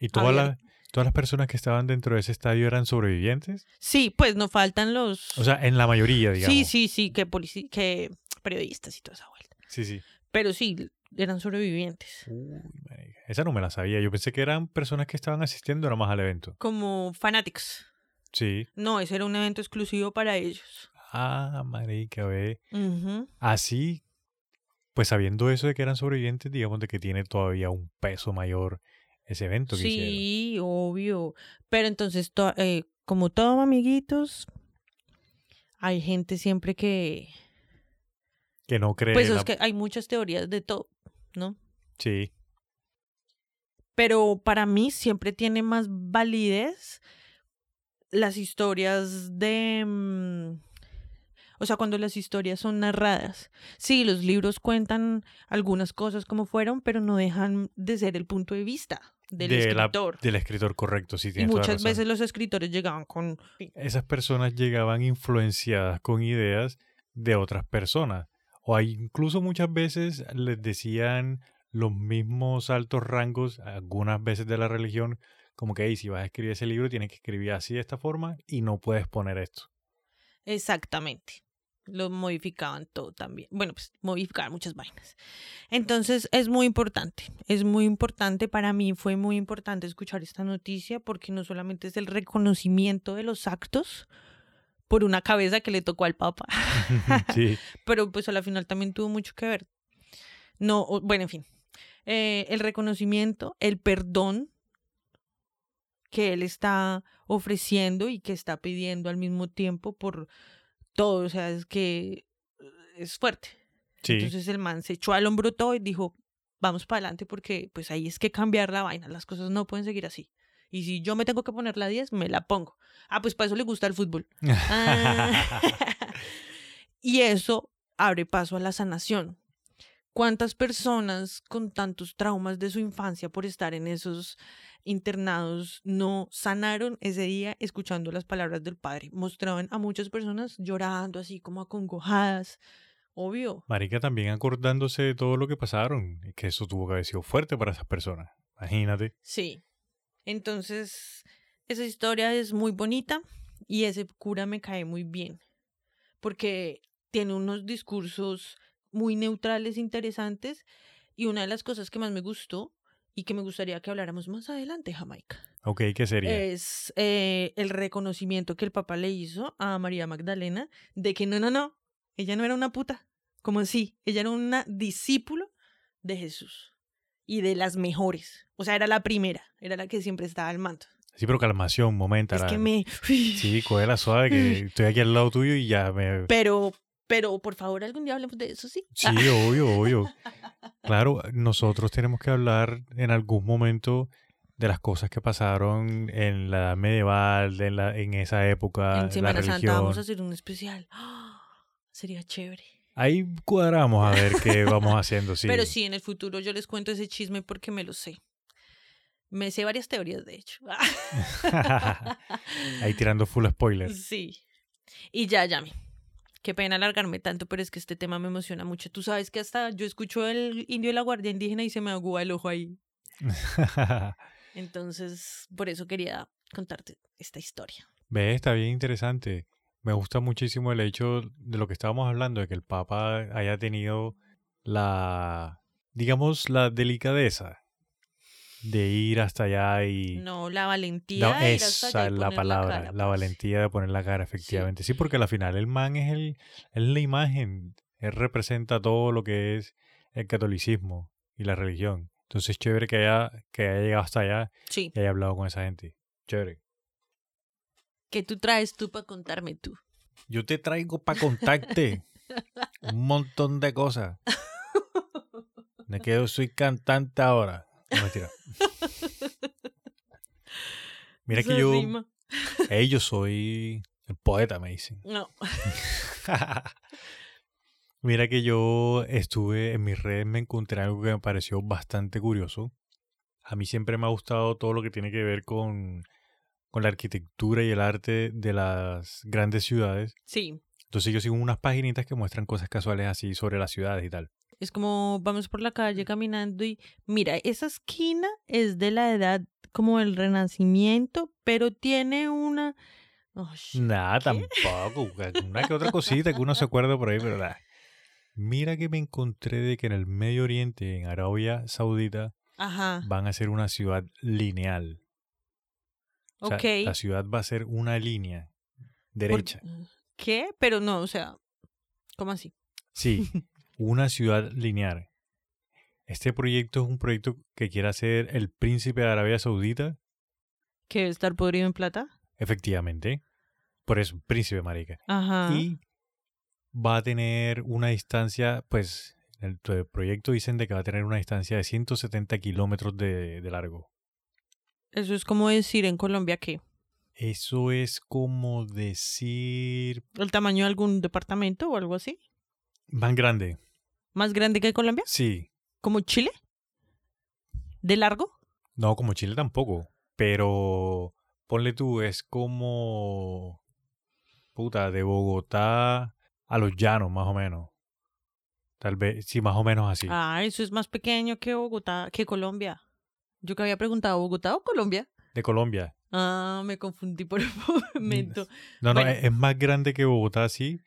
¿Y todas Había- las, todas las personas que estaban dentro de ese estadio eran sobrevivientes? Sí, pues no faltan los... O sea, en la mayoría, digamos. sí, sí, sí, que, que periodistas y toda esa vuelta. Sí, sí. Pero sí, eran sobrevivientes. Uy, marica. Esa no me la sabía. Yo pensé que eran personas que estaban asistiendo nomás al evento. Como fanáticos. Sí. No, ese era un evento exclusivo para ellos. Ah, marica, ve. Así, pues sabiendo eso de que eran sobrevivientes, digamos de que tiene todavía un peso mayor ese evento que hicieron. Sí, obvio. Pero entonces, to- eh, como todo, amiguitos, hay gente siempre que... Que no cree. Pues es la- que hay muchas teorías de todo, ¿no? Sí. Pero para mí siempre tiene más validez las historias de... mm, O sea, cuando las historias son narradas. Sí, los libros cuentan algunas cosas como fueron, pero no dejan de ser el punto de vista del de la- escritor. del escritor correcto, sí, y muchas veces los escritores llegaban con... Esas personas llegaban influenciadas con ideas de otras personas. O incluso muchas veces les decían los mismos altos rangos, algunas veces de la religión, como que "Ey, si vas a escribir ese libro tienes que escribir así de esta forma y no puedes poner esto. Exactamente. Lo modificaban todo también. Bueno, pues modificaban muchas vainas. Entonces es muy importante. Es muy importante. Para mí fue muy importante escuchar esta noticia porque no solamente es el reconocimiento de los actos por una cabeza que le tocó al Papa, *laughs* sí, *laughs* pero pues a la final también tuvo mucho que ver. No, bueno, en fin. Eh, el reconocimiento, el perdón que él está ofreciendo y que está pidiendo al mismo tiempo por todo, o sea, es que es fuerte. sí. Entonces el man se echó al hombro todo y dijo, vamos para adelante porque pues ahí es que cambiar la vaina, las cosas no pueden seguir así. Y si yo me tengo que poner la 10, me la pongo. Ah, pues para eso le gusta el fútbol. *laughs* Ah. *laughs* y eso abre paso a la sanación. ¿Cuántas personas con tantos traumas de su infancia por estar en esos internados no sanaron ese día escuchando las palabras del padre? Mostraban a muchas personas llorando así como acongojadas. Obvio. Marica también acordándose de todo lo que pasaron, y que eso tuvo que haber sido fuerte para esas personas. Imagínate. Sí. Entonces, esa historia es muy bonita y ese cura me cae muy bien porque tiene unos discursos muy neutrales, interesantes y una de las cosas que más me gustó y que me gustaría que habláramos más adelante, Jamaica, Ok, ¿qué sería? es eh, el reconocimiento que el papá le hizo a María Magdalena de que no, no, no, ella no era una puta, como así, ella era una discípulo de Jesús y de las mejores, o sea, era la primera, era la que siempre estaba al mando. Sí, pero calmación, momento. Es que me... *laughs* Sí, cógela suave, que estoy aquí al lado tuyo y ya me... Pero, pero, por favor, algún día hablemos de eso, ¿sí? Sí, obvio, obvio. Claro, nosotros tenemos que hablar en algún momento de las cosas que pasaron en la edad medieval, en, la, en esa época, en la Semana Santa religión. vamos a hacer un especial. *gasps* Sería chévere. Ahí cuadramos a ver qué *laughs* vamos haciendo, sí. Pero sí, en el futuro yo les cuento ese chisme porque me lo sé. Me sé varias teorías, de hecho. *laughs* Ahí tirando full spoiler. Sí. Y ya, Yami. Qué pena alargarme tanto, pero es que este tema me emociona mucho. Tú sabes que hasta yo escucho el indio de la guardia indígena y se me agua el ojo ahí. *laughs* Entonces, por eso quería contarte esta historia. Ve, está bien interesante. Me gusta muchísimo el hecho de lo que estábamos hablando, de que el Papa haya tenido la, digamos, la delicadeza de ir hasta allá y... No, la valentía No, de ir hasta esa allá y es la palabra, cara, la parce. valentía de poner la cara, efectivamente. Sí, porque al final el man es, el, es la imagen, él representa todo lo que es el catolicismo y la religión. Entonces es chévere que haya, que haya llegado hasta allá Sí. y haya hablado con esa gente. Chévere. ¿Qué tú traes tú para contarme tú? Yo te traigo para contacte *laughs* un montón de cosas. Me quedo, soy cantante ahora. No, mentira. Mira que yo, rima. Yo soy el poeta, me dicen. No. *laughs* Mira que yo estuve en mis redes, me encontré algo que me pareció bastante curioso. A mí siempre me ha gustado todo lo que tiene que ver con, con la arquitectura y el arte de las grandes ciudades. Sí. Entonces yo sigo unas paginitas que muestran cosas casuales así sobre las ciudades y tal. Es como vamos por la calle caminando y mira, esa esquina es de la edad como el renacimiento, pero tiene una... Oh. Nada, tampoco. *laughs* Una que otra cosita que uno se acuerda por ahí, pero nada. Mira que me encontré de que en el Medio Oriente, en Arabia Saudita, Ajá. van a ser una ciudad lineal. O sea, ok. la ciudad va a ser una línea derecha. ¿Qué? Pero no, o sea, ¿cómo así? Sí, *laughs* una ciudad lineal. Este proyecto es un proyecto que quiere hacer el príncipe de Arabia Saudita, ¿Que debe estar podrido en plata? efectivamente. Por eso, príncipe, marica. Ajá. Y va a tener una distancia, pues, en el pro- proyecto dicen de que va a tener una distancia de 170 kilómetros de, de largo. Eso es como decir en Colombia que Eso es como decir el tamaño de algún departamento o algo así. más grande. ¿Más grande que Colombia? Sí, ¿Como Chile? ¿De largo? no como Chile tampoco, pero ponle tú, es como puta de Bogotá a los llanos más o menos. Tal vez, sí, más o menos así. Ah, eso es más pequeño que Bogotá, que Colombia. Yo que había preguntado, ¿Bogotá o Colombia? De Colombia. Ah, me confundí por un *laughs* momento. No, no, Bueno. es, es más grande que Bogotá, sí,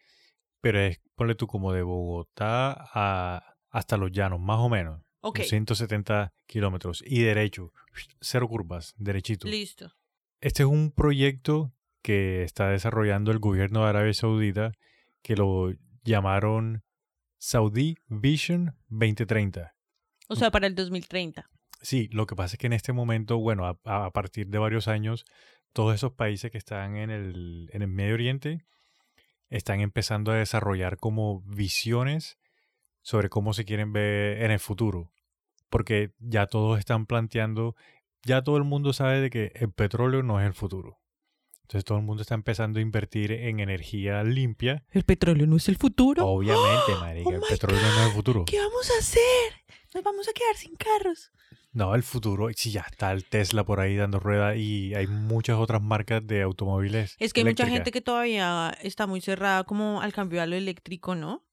pero es, ponle tú, como de Bogotá a, hasta los llanos, más o menos. Ok, Unos 170 kilómetros. Y derecho, cero curvas, derechito. listo. Este es un proyecto que está desarrollando el gobierno de Arabia Saudita que lo llamaron Saudi Vision 2030. O sea, para el 2030. Sí, lo que pasa es que en este momento, bueno, a, a partir de varios años, todos esos países que están en el, en el Medio Oriente están empezando a desarrollar como visiones sobre cómo se quieren ver en el futuro. Porque ya todos están planteando, ya todo el mundo sabe de que el petróleo no es el futuro. Entonces todo el mundo está empezando a invertir en energía limpia. ¿El petróleo no es el futuro? Obviamente, marica, Oh el my petróleo no es el futuro. ¿Qué vamos a hacer? Nos vamos a quedar sin carros. No, el futuro, sí, ya está el Tesla por ahí dando rueda y hay muchas otras marcas de automóviles. Es que hay mucha gente que todavía está muy cerrada como al cambio a lo eléctrico, ¿no?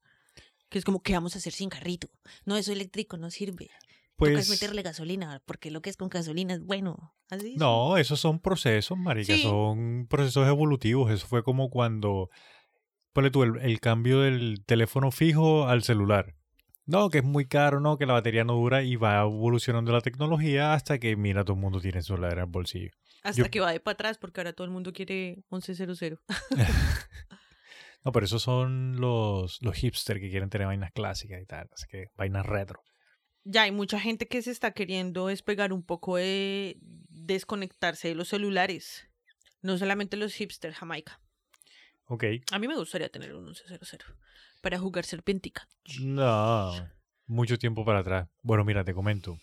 Que es como, ¿qué vamos a hacer sin carrito? No, eso eléctrico no sirve. Tocas Pues, meterle gasolina, porque lo que es con gasolina es bueno. Así no, esos son procesos, marica, Sí. son procesos evolutivos. Eso fue como cuando, ponle tú, el, el cambio del teléfono fijo al celular. No, que es muy caro, no, que la batería no dura y va evolucionando la tecnología hasta que, mira, todo el mundo tiene su celular en el bolsillo. Hasta yo- que va de para atrás, porque ahora todo el mundo quiere 1100. *laughs* *laughs* No, pero esos son los, los hipsters que quieren tener vainas clásicas y tal, así que vainas retro. Ya hay mucha gente que se está queriendo despegar un poco de desconectarse de los celulares. No solamente los hipsters, Jamaica. Ok. A mí me gustaría tener un 1100 para jugar serpentica. No, mucho tiempo para atrás. Bueno, mira, te comento.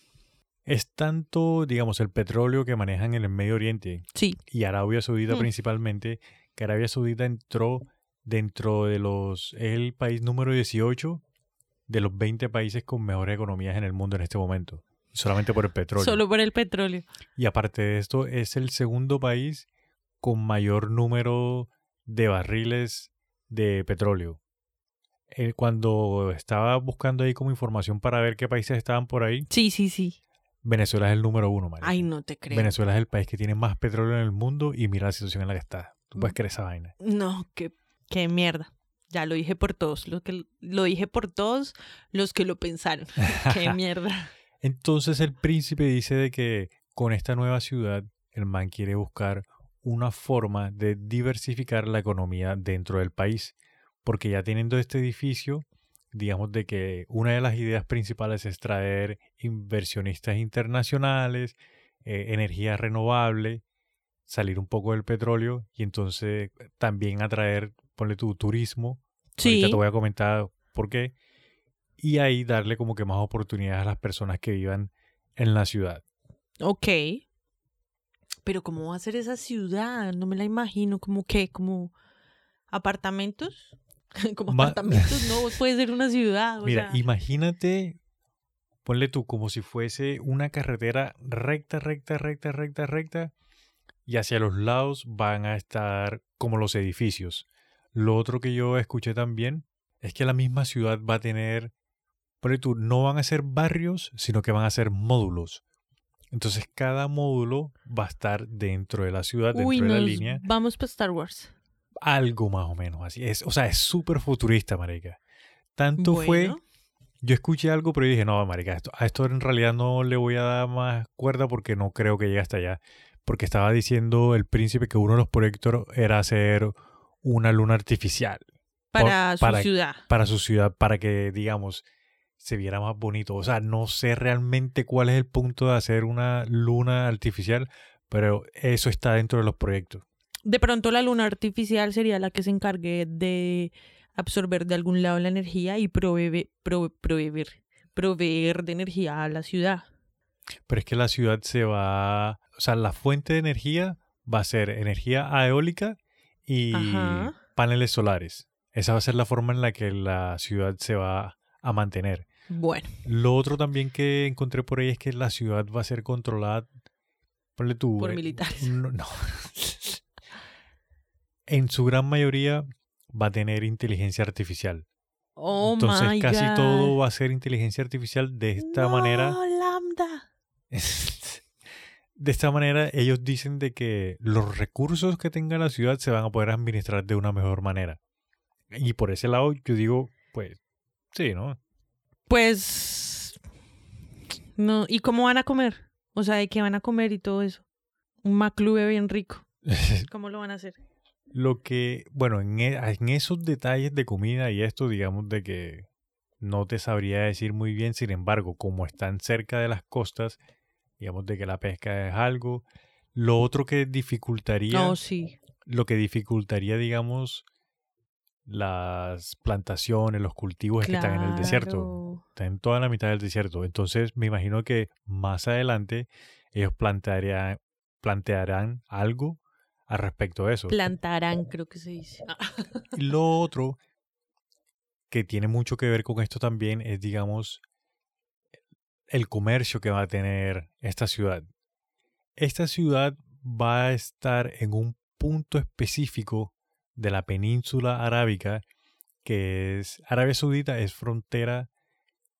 Es tanto, digamos, el petróleo que manejan en el Medio Oriente Sí. y Arabia Saudita Mm. principalmente, que Arabia Saudita entró dentro de los... Es el país número 18 de los 20 países con mejores economías en el mundo en este momento. Solamente por el petróleo. Solo por el petróleo. Y aparte de esto, es el segundo país con mayor número de barriles de petróleo. Eh, Cuando estaba buscando ahí como información para ver qué países estaban por ahí, Sí, sí, sí. Venezuela es el número uno, marica. Ay, no te creo. Venezuela es el país que tiene más petróleo en el mundo y mira la situación en la que está. Tú puedes Mm. creer esa vaina. No, qué, qué mierda. Ya lo dije por todos. Lo, que, lo dije por todos los que lo pensaron. *laughs* qué mierda. Entonces el príncipe dice de que con esta nueva ciudad el man quiere buscar una forma de diversificar la economía dentro del país, porque ya teniendo este edificio, digamos de que una de las ideas principales es traer inversionistas internacionales, eh, energía renovable, salir un poco del petróleo y entonces también atraer, ponle tu turismo. Sí. Ahorita te voy a comentar por qué. Y ahí darle como que más oportunidades a las personas que vivan en la ciudad. Ok. Pero ¿cómo va a ser esa ciudad? No me la imagino. ¿Como qué? ¿Como apartamentos? *laughs* Como Ma- apartamentos, no puede ser una ciudad. o Mira, sea, imagínate, ponle tú como si fuese una carretera recta, recta, recta, recta, recta, y hacia los lados van a estar como los edificios. Lo otro que yo escuché también es que la misma ciudad va a tener, ponle tú, no van a ser barrios, sino que van a ser módulos. Entonces cada módulo va a estar dentro de la ciudad, dentro Uy, de la línea, vamos para Star Wars. Algo más o menos así. Es, o sea, es súper futurista, marica. Tanto fue yo escuché algo, pero dije, no, marica, esto, a esto en realidad no le voy a dar más cuerda porque no creo que llegue hasta allá. Porque estaba diciendo el príncipe que uno de los proyectos era hacer una luna artificial para su para- ciudad. para su ciudad, para que, digamos, se viera más bonito. O sea, no sé realmente cuál es el punto de hacer una luna artificial, pero eso está dentro de los proyectos. De pronto la luna artificial sería la que se encargue de absorber de algún lado la energía y proveer, proveer, proveer de energía a la ciudad. Pero es que la ciudad se va, o sea, la fuente de energía va a ser energía eólica y Ajá. paneles solares. Esa va a ser la forma en la que la ciudad se va a mantener. Bueno, Lo otro también que encontré por ahí es que la ciudad va a ser controlada, ponle tú, por eh, militares. no, *laughs* no. En su gran mayoría va a tener inteligencia artificial. Oh Entonces my casi God. todo va a ser inteligencia artificial de esta No, manera. lambda. *laughs* De esta manera, ellos dicen de que los recursos que tenga la ciudad se van a poder administrar de una mejor manera. Y por ese lado, yo digo, pues, sí, ¿no? Pues no, ¿y cómo van a comer? O sea, ¿de qué van a comer y todo eso? Un maclube bien rico. *laughs* ¿Cómo lo van a hacer? Lo que, bueno, en, e- en esos detalles de comida y esto, digamos de que no te sabría decir muy bien, sin embargo, como están cerca de las costas, digamos de que la pesca es algo. Lo otro que dificultaría... Sí. lo que dificultaría, digamos, las plantaciones, los cultivos es que están en el desierto. Claro. Están en toda la mitad del desierto. Entonces, me imagino que más adelante ellos plantearían, plantearán algo al respecto de eso. Plantarán, creo que se dice. Ah, lo otro que tiene mucho que ver con esto también es, digamos, el comercio que va a tener esta ciudad. Esta ciudad va a estar en un punto específico de la península arábica, que es Arabia Saudita, es frontera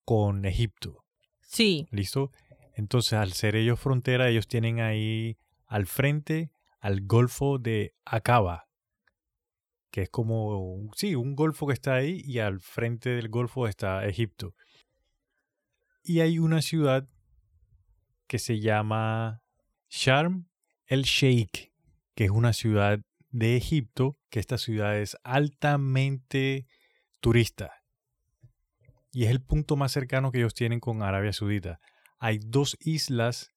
con Egipto. Sí, ¿Listo? Entonces, al ser ellos frontera, ellos tienen ahí al frente al Golfo de Acaba, que es como, sí, un golfo que está ahí y al frente del golfo está Egipto. Y hay una ciudad que se llama Sharm el Sheikh, que es una ciudad de Egipto, que esta ciudad es altamente turista. Y es el punto más cercano que ellos tienen con Arabia Saudita. Hay dos islas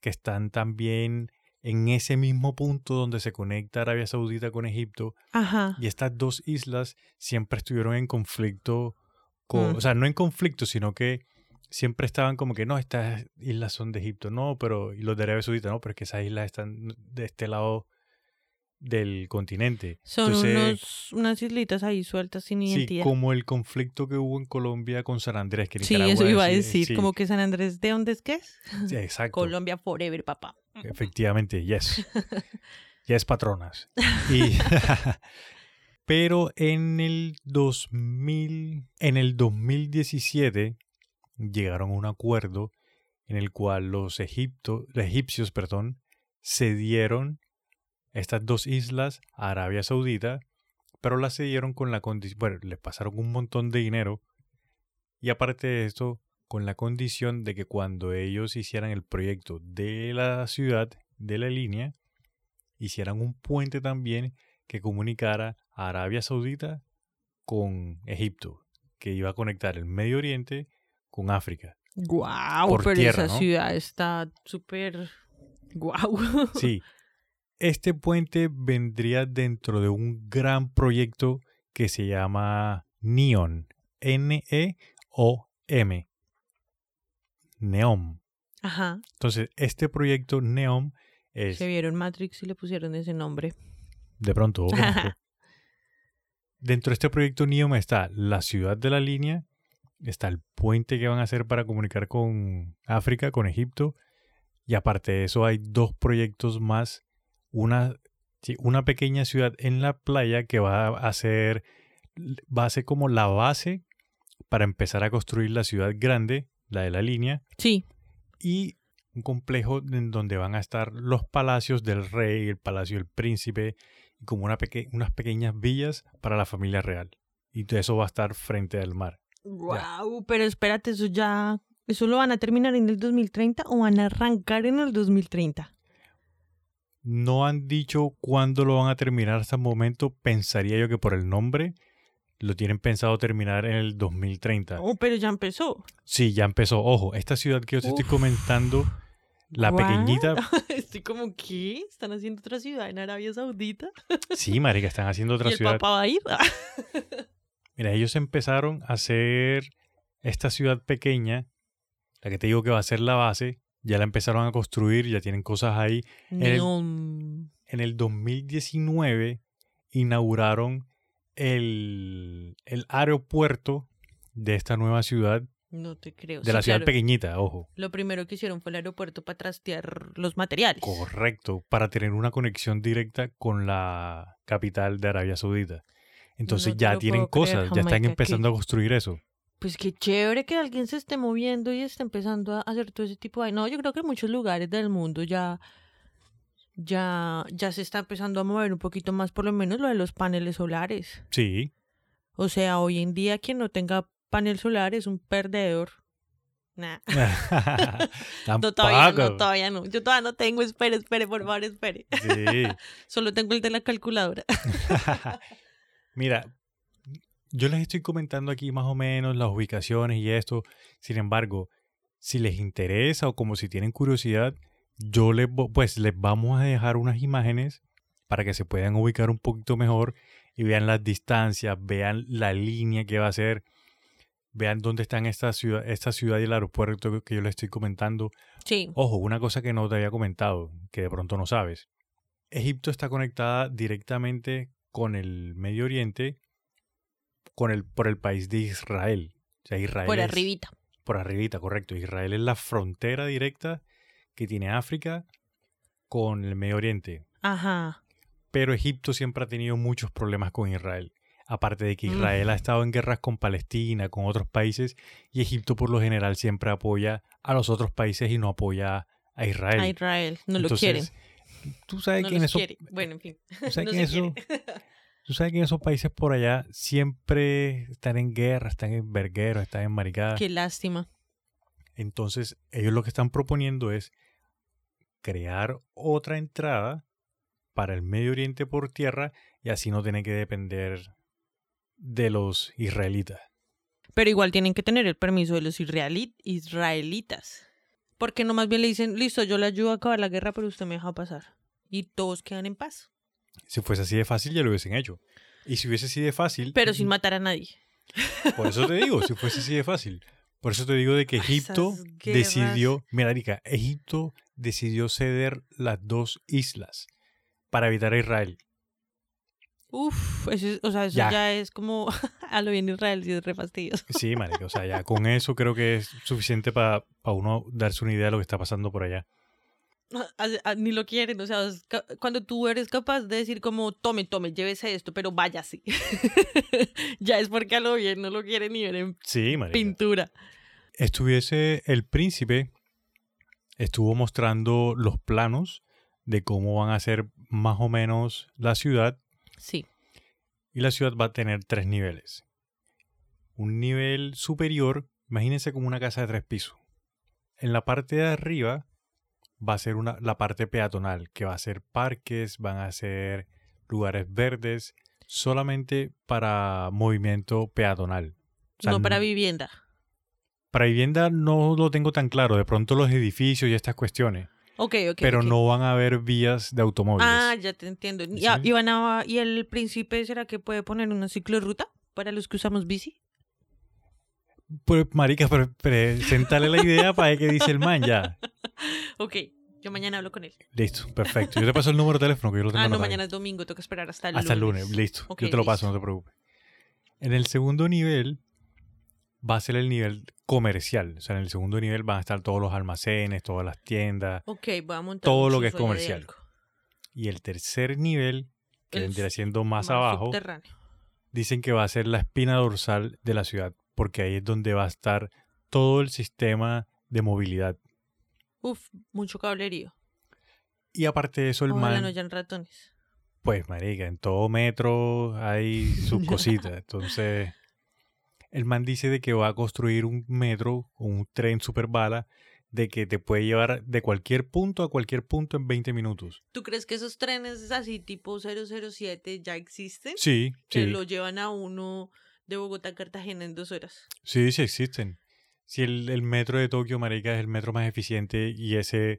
que están también en ese mismo punto donde se conecta Arabia Saudita con Egipto. ajá. Y estas dos islas siempre estuvieron en conflicto con, Mm. o sea, no en conflicto, sino que siempre estaban como que no, estas islas son de Egipto, no, pero y los de Arabia Saudita, no, pero es que esas islas están de este lado del continente. Son Entonces, unos, unas islitas ahí sueltas sin sí, identidad. como el conflicto que hubo en Colombia con San Andrés, que Sí, eso iba a sí, decir. sí, Como que San Andrés, ¿de dónde es que es? sí, exacto. Colombia Forever, papá. Efectivamente, yes. *laughs* yes, patronas. Y *laughs* pero en el 2000, en el 2017 llegaron a un acuerdo en el cual los, egipto, los egipcios, perdón, cedieron estas dos islas a Arabia Saudita, pero las cedieron con la condición, bueno, les pasaron un montón de dinero y aparte de esto, con la condición de que cuando ellos hicieran el proyecto de la ciudad, de la línea, hicieran un puente también que comunicara a Arabia Saudita con Egipto, que iba a conectar el Medio Oriente con África. Guau, Por pero tierra, esa ¿no? ciudad está súper guau. *laughs* Sí, este puente vendría dentro de un gran proyecto que se llama NEOM, N-E-O-M, NEOM. Ajá. Entonces, este proyecto NEOM es, Se vieron Matrix y le pusieron ese nombre. de pronto, *laughs* dentro de este proyecto NEOM está la ciudad de la línea, está el puente que van a hacer para comunicar con África, con Egipto, y aparte de eso hay dos proyectos más, una, una pequeña ciudad en la playa que va a ser, va a ser como la base para empezar a construir la ciudad grande, la de la línea, Sí, y un complejo en donde van a estar los palacios del rey, el palacio del príncipe, y como una peque- unas pequeñas villas para la familia real. Y todo eso va a estar frente al mar. Wow, pero espérate, eso ya, ¿eso lo van a terminar en el 2030 o van a arrancar en el 2030? No han dicho cuándo lo van a terminar hasta el momento. Pensaría yo que por el nombre lo tienen pensado terminar en el 2030. Oh, pero ya empezó. Sí, ya empezó. Ojo, esta ciudad que yo te estoy comentando, la What? pequeñita, *laughs* Estoy como, ¿qué? ¿Están haciendo otra ciudad en Arabia Saudita? *laughs* sí, marica, están haciendo otra ¿Y el ciudad. papá va a ir? *laughs* Mira, ellos empezaron a hacer esta ciudad pequeña, la que te digo que va a ser la base, ya la empezaron a construir, ya tienen cosas ahí. el-. En el 2019 inauguraron el, el aeropuerto de esta nueva ciudad, No te creo. de Sí, la ciudad claro. pequeñita, ojo. Lo primero que hicieron fue el aeropuerto para trastear los materiales. Correcto, para tener una conexión directa con la capital de Arabia Saudita. Entonces No ya tienen creer, cosas, ya están empezando a construir eso. Pues qué chévere que alguien se esté moviendo y esté empezando a hacer todo ese tipo de... No, yo creo que en muchos lugares del mundo ya, ya, ya se está empezando a mover un poquito más, por lo menos lo de los paneles solares. Sí, O sea, hoy en día quien no tenga panel solar es un perdedor. Nah. *laughs* *laughs* No, todavía no, todavía no. Yo todavía no tengo. Espere, espere, por favor, espere. Sí. *laughs* Solo tengo el de la calculadora. Mira, yo les estoy comentando aquí más o menos las ubicaciones y esto. Sin embargo, si les interesa o como si tienen curiosidad, yo les, pues les vamos a dejar unas imágenes para que se puedan ubicar un poquito mejor y vean las distancias, vean la línea que va a ser, vean dónde están esta ciudad, esta ciudad y el aeropuerto que yo les estoy comentando. Sí. Ojo, una cosa que no te había comentado, que de pronto no sabes. Egipto está conectada directamente con el Medio Oriente, con el, por el país de Israel. O sea, Israel Por es- arribita. Por arribita, correcto. Israel es la frontera directa que tiene África con el Medio Oriente. Ajá. Pero Egipto siempre ha tenido muchos problemas con Israel. Aparte de que Mm. Israel ha estado en guerras con Palestina, con otros países, y Egipto por lo general siempre apoya a los otros países y no apoya a Israel. A Israel. No lo quieren. Tú sabes No que en. Bueno, en fin. tú sabes *laughs* no que eso- *laughs* tú sabes que en esos países por allá siempre están en guerra, están en vergueros, están en maricadas. Qué lástima. Entonces, ellos lo que están proponiendo es crear otra entrada para el Medio Oriente por tierra y así no tiene que depender de los israelitas. Pero igual tienen que tener el permiso de los israeli- israelitas. Porque no más bien le dicen, listo, yo le ayudo a acabar la guerra, pero usted me deja pasar. Y todos quedan en paz. Si fuese así de fácil, ya lo hubiesen hecho. Y si hubiese de fácil, Pero sin matar a nadie. por eso te digo, si fuese así de fácil. Por eso te digo de que Egipto decidió, mira, Erika, Egipto decidió ceder las dos islas para evitar a Israel. Uf, eso es- o sea, eso Ya. ya, es como *laughs* a lo bien Israel, si es re fastidioso. Sí, marica, o sea, ya *laughs* con eso creo que es suficiente para uno darse una idea de lo que está pasando por allá. Hace- ah, Ni lo quieren, o sea, es cuando tú eres capaz de decir como, tome, tome, llévese esto, pero váyase. *laughs* ya es porque a lo bien no lo quieren ni ver en Sí, marica. pintura. Estuviese el príncipe, estuvo mostrando los planos de cómo van a ser más o menos la ciudad Sí. y la ciudad va a tener tres niveles. Un nivel superior imagínense como una casa de tres pisos. En la parte de arriba va a ser una, la parte peatonal, que va a ser parques, van a ser lugares verdes, solamente para movimiento peatonal. O sea, no para vivienda. Para vivienda no lo tengo tan claro. De pronto los edificios y estas cuestiones. Ok, ok. pero no van a haber vías de automóviles. Ah, ya te entiendo. ¿Y, Sí. y van a- ¿Y el príncipe será que puede poner una ciclorruta para los que usamos bici? Pues, marica, pero, preséntale la idea para qué dice el man ya. *laughs* Ok, yo mañana hablo con él. Listo, perfecto. Yo te paso el número de teléfono que yo lo tengo Ah, no, mañana es domingo, tengo que esperar hasta el Hasta el lunes, listo. Yo te lo paso, no te preocupes. En el segundo nivel va a ser el nivel comercial. O sea, en el segundo nivel van a estar todos los almacenes, todas las tiendas. Ok, voy a montar Todo lo que es comercial. Y el tercer nivel, que El vendría siendo más Más abajo, dicen que va a ser la espina dorsal de la ciudad, porque ahí es donde va a estar todo el sistema de movilidad. Uf, mucho cablerío. Y aparte de eso, el Ojalá man, no hayan ratones. pues, marica, en todo metro hay sus *laughs* cositas. Entonces, el man dice de que va a construir un metro o un tren super bala de que te puede llevar de cualquier punto a cualquier punto en 20 minutos. ¿Tú crees que esos trenes así tipo 007 ya existen? Sí, Que sí, lo llevan a uno de Bogotá a Cartagena en dos horas. sí, sí existen. Si el, el metro de Tokio, marica, es el metro más eficiente y ese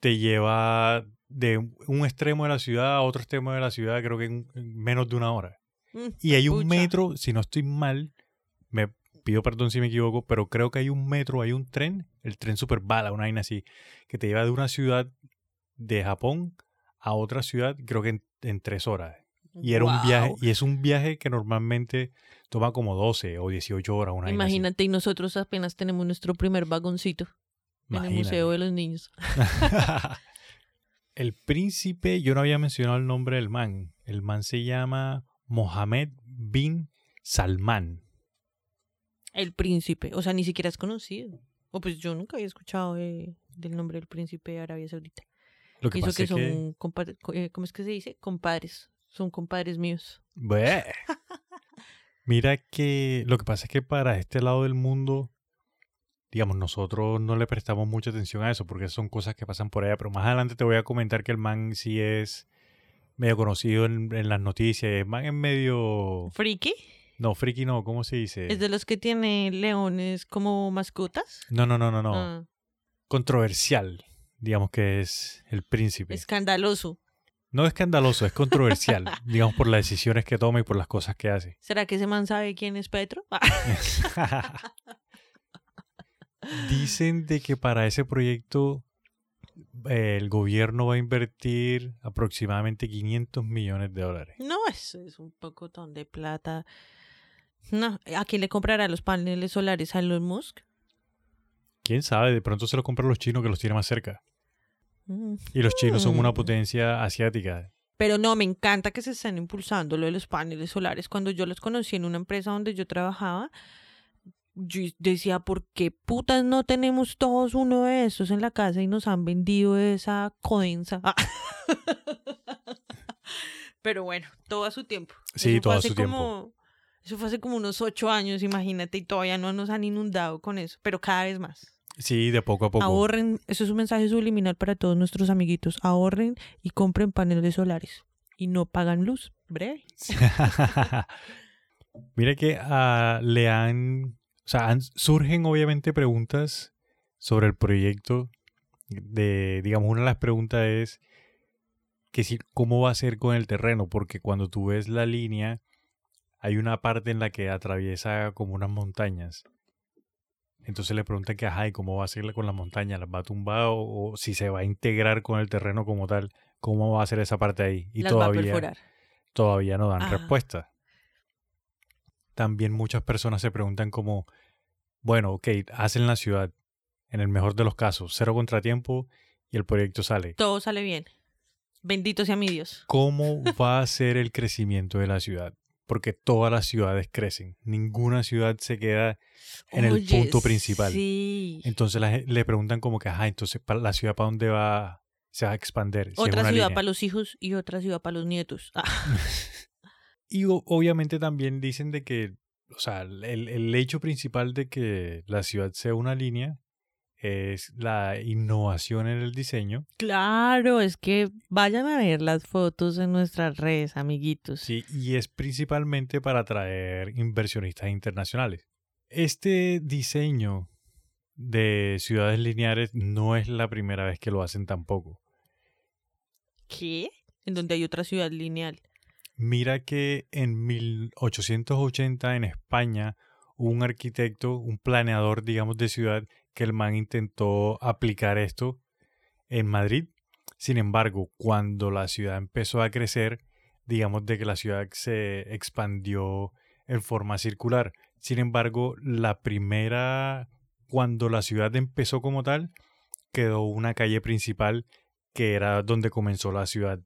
te lleva de un extremo de la ciudad a otro extremo de la ciudad, creo que en en menos de una hora. Mm, Y hay un metro, si no estoy mal, me pido perdón si me equivoco, pero creo que hay un metro, hay un tren, el tren super bala, una vaina así, que te lleva de una ciudad de Japón a otra ciudad, creo que en, en tres horas. Y era un viaje, y es un viaje que normalmente toma como 12 o 18 horas, una. Imagínate, y nosotros apenas tenemos nuestro primer vagoncito en el. Museo de los Niños. *laughs* *laughs* el príncipe, yo no había mencionado el nombre del man. El man se llama Mohammed bin Salman. El príncipe. O sea, ni siquiera es conocido. O pues yo nunca había escuchado del nombre del príncipe de Arabia Saudita. Lo que eso pasa que es son, que... eh, ¿cómo es que se dice? Compadres. Son compadres míos. *laughs* Mira que lo que pasa es que para este lado del mundo, digamos, nosotros no le prestamos mucha atención a eso porque son cosas que pasan por allá. Pero más adelante te voy a comentar que el man sí es medio conocido en, en las noticias. El man es medio... ¿Friki? No, friki no, ¿cómo se dice? ¿Es de los que tiene leones como mascotas? No, no, no, no, no. Ah, Controversial, digamos que es el príncipe. escandaloso. No escandaloso, es controversial, *laughs* digamos, por las decisiones que toma y por las cosas que hace. ¿Será que ese man sabe quién es Petro? *laughs* *laughs* Dicen de que para ese proyecto eh, el gobierno va a invertir aproximadamente 500 millones de dólares. no, eso es un pocotón de plata. No, ¿a quién le comprará los paneles solares? ¿A Elon Musk? ¿Quién sabe? De pronto se lo compran los chinos que los tienen más cerca. Mm. Y los chinos son una Mm. potencia asiática. Pero no, me encanta que se estén impulsando lo de los paneles solares. Cuando yo los conocí en una empresa donde yo trabajaba, yo decía, ¿por qué putas no tenemos todos uno de estos en la casa y nos han vendido esa codensa? Ah. *laughs* Pero bueno, todo a su tiempo. Sí, Eso todo a su tiempo. como- Eso fue hace como unos ocho años, imagínate, y todavía no nos han inundado con eso, pero cada vez más. Sí, de poco a poco. Ahorren, eso es un mensaje subliminal para todos nuestros amiguitos. Ahorren y compren paneles solares. Y no pagan luz. Breve. *laughs* Mira que ah, le han, o sea, han- surgen obviamente preguntas sobre el proyecto. De, digamos, una de las preguntas es que si, cómo va a ser con el terreno, porque cuando tú ves la línea, hay una parte en la que atraviesa como unas montañas. Entonces le preguntan que, ajá, ¿y cómo va a ser con las montañas? ¿Las va a tumbar o, o si se va a integrar con el terreno como tal? ¿Cómo va a ser esa parte ahí? Y Las va a todavía todavía no dan Ah. respuesta. También muchas personas se preguntan como, bueno, ok, hacen la ciudad, en el mejor de los casos, cero contratiempo y el proyecto sale. Todo sale bien. Bendito sea mi Dios. ¿Cómo *laughs* va a ser el crecimiento de la ciudad? Porque todas las ciudades crecen. Ninguna ciudad se queda en el punto principal. Sí. Entonces la le preguntan como que, ajá, entonces ¿pa- la ciudad para dónde va, se va a expandir. Otra ciudad línea. para los hijos y otra ciudad para los nietos. Ah, *laughs* Y o- obviamente también dicen de que o sea, el, el hecho principal de que la ciudad sea una línea es la innovación en el diseño. Claro, es que vayan a ver las fotos en nuestras redes, amiguitos. Sí, y es principalmente para atraer inversionistas internacionales. Este diseño de ciudades lineares no es la primera vez que lo hacen tampoco. ¿Qué? ¿En donde hay otra ciudad lineal? Mira que en 1880 en España un arquitecto, un planeador, digamos, de ciudad que el man intentó aplicar esto en Madrid. Sin embargo, cuando la ciudad empezó a crecer, digamos de que la ciudad se expandió en forma circular. Sin embargo, la primera, cuando la ciudad empezó como tal, quedó una calle principal que era donde comenzó la ciudad.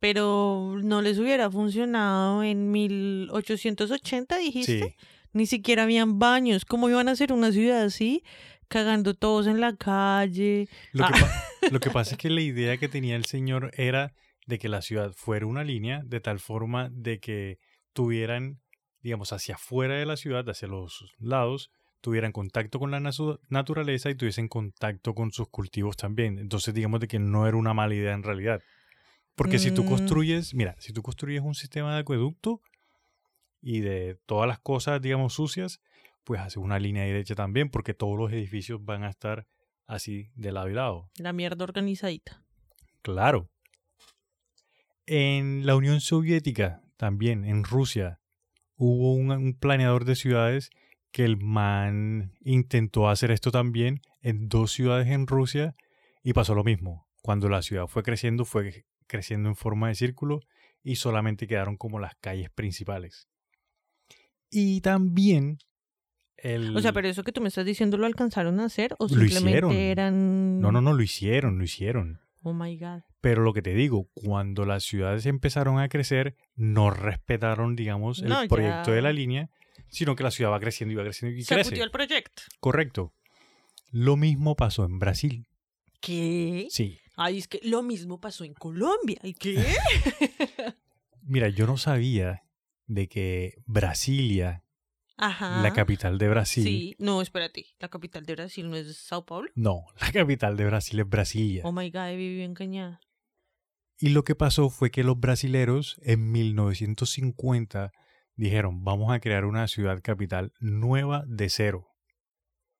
Pero no les hubiera funcionado en 1880, dijiste. Sí. Ni siquiera habían baños. ¿Cómo iban a hacer una ciudad así? Cagando todos en la calle. Lo, que, ah. *laughs* lo que pasa es que la idea que tenía el señor era de que la ciudad fuera una línea de tal forma de que tuvieran, digamos, hacia afuera de la ciudad, hacia los lados, tuvieran contacto con la naturaleza y tuviesen contacto con sus cultivos también. Entonces, digamos de que no era una mala idea en realidad. Porque si tú mm. construyes, mira, si tú construyes un sistema de acueducto, y de todas las cosas, digamos, sucias, pues hace una línea derecha también, porque todos los edificios van a estar así de lado y lado. La mierda organizadita. Claro. En la Unión Soviética, también, en Rusia, hubo un, planeador de ciudades que el man intentó hacer esto también en dos ciudades en Rusia y pasó lo mismo. Cuando la ciudad fue creciendo, fue creciendo en forma de círculo y solamente quedaron como las calles principales. Y también el... O sea, pero eso que tú me estás diciendo lo alcanzaron a hacer o simplemente eran... No, no, no, lo hicieron, lo hicieron. Oh my God. Pero lo que te digo, cuando las ciudades empezaron a crecer, no respetaron, digamos, el proyecto de la línea, sino que la ciudad va creciendo y va creciendo y Se crece. el proyecto. Correcto. Lo mismo pasó en Brasil. ¿Qué? Sí. Ay, es que lo mismo pasó en Colombia. ¿Y qué? *laughs* Mira, yo no sabía de que Brasilia, la capital de Brasil. Sí, no, espérate, la capital de Brasil no es Sao Paulo. No, *laughs* la capital de Brasil es Brasilia. Oh my god, viví en Cañada. Y lo que pasó fue que los brasileros en 1950 dijeron, vamos a crear una ciudad capital nueva de cero.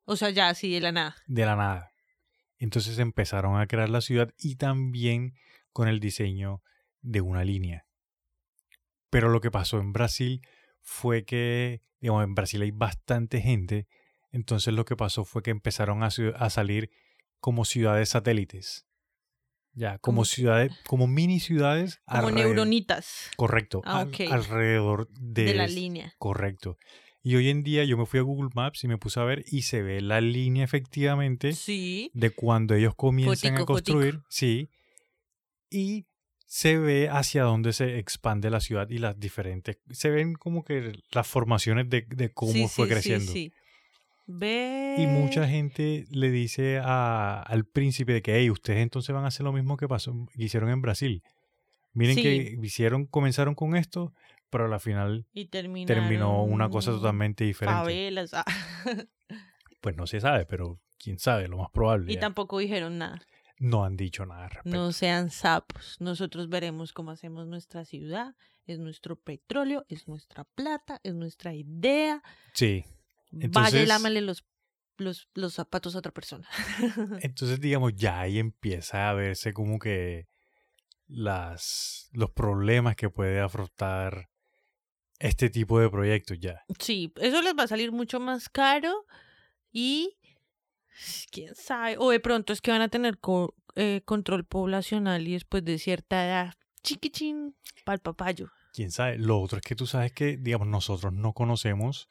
O sea, ya así de la nada. De la nada. Entonces empezaron a crear la ciudad y también con el diseño de una línea. Pero lo que pasó en Brasil fue que, digamos, en Brasil hay bastante gente, entonces lo que pasó fue que empezaron a, salir como ciudades satélites. Ya, como ciudades, como mini ciudades. Como neuronitas. Correcto. Ah, alrededor de, de la línea. Correcto. Y hoy en día yo me fui a Google Maps y me puse a ver y se ve la línea efectivamente sí. de cuando ellos comienzan a construir. Sí. Y se ve hacia dónde se expande la ciudad y las diferentes, se ven como que las formaciones de, cómo fue creciendo. Sí, Ve... Y mucha gente le dice a, al príncipe de que, hey, ustedes entonces van a hacer lo mismo que pasó, hicieron en Brasil. Miren que hicieron, comenzaron con esto, pero al final terminó una cosa totalmente diferente. Favelas. Ah. *laughs* pues no se sabe, pero quién sabe, lo más probable. Y tampoco dijeron nada no han dicho nada. No sean sapos. Nosotros veremos cómo hacemos nuestra ciudad. Es nuestro petróleo, es nuestra plata, es nuestra idea. Sí. Entonces, Vaya y lámale los, los, los zapatos a otra persona. *laughs* entonces, digamos, ya ahí empieza a verse como que las, los problemas que puede afrontar este tipo de proyectos ya. Sí, eso les va a salir mucho más caro y quién sabe. O de pronto es que van a tener eh, control poblacional y después de cierta edad, chiquichín, para el papayo. Quién sabe. Lo otro es que tú sabes que, digamos, nosotros no conocemos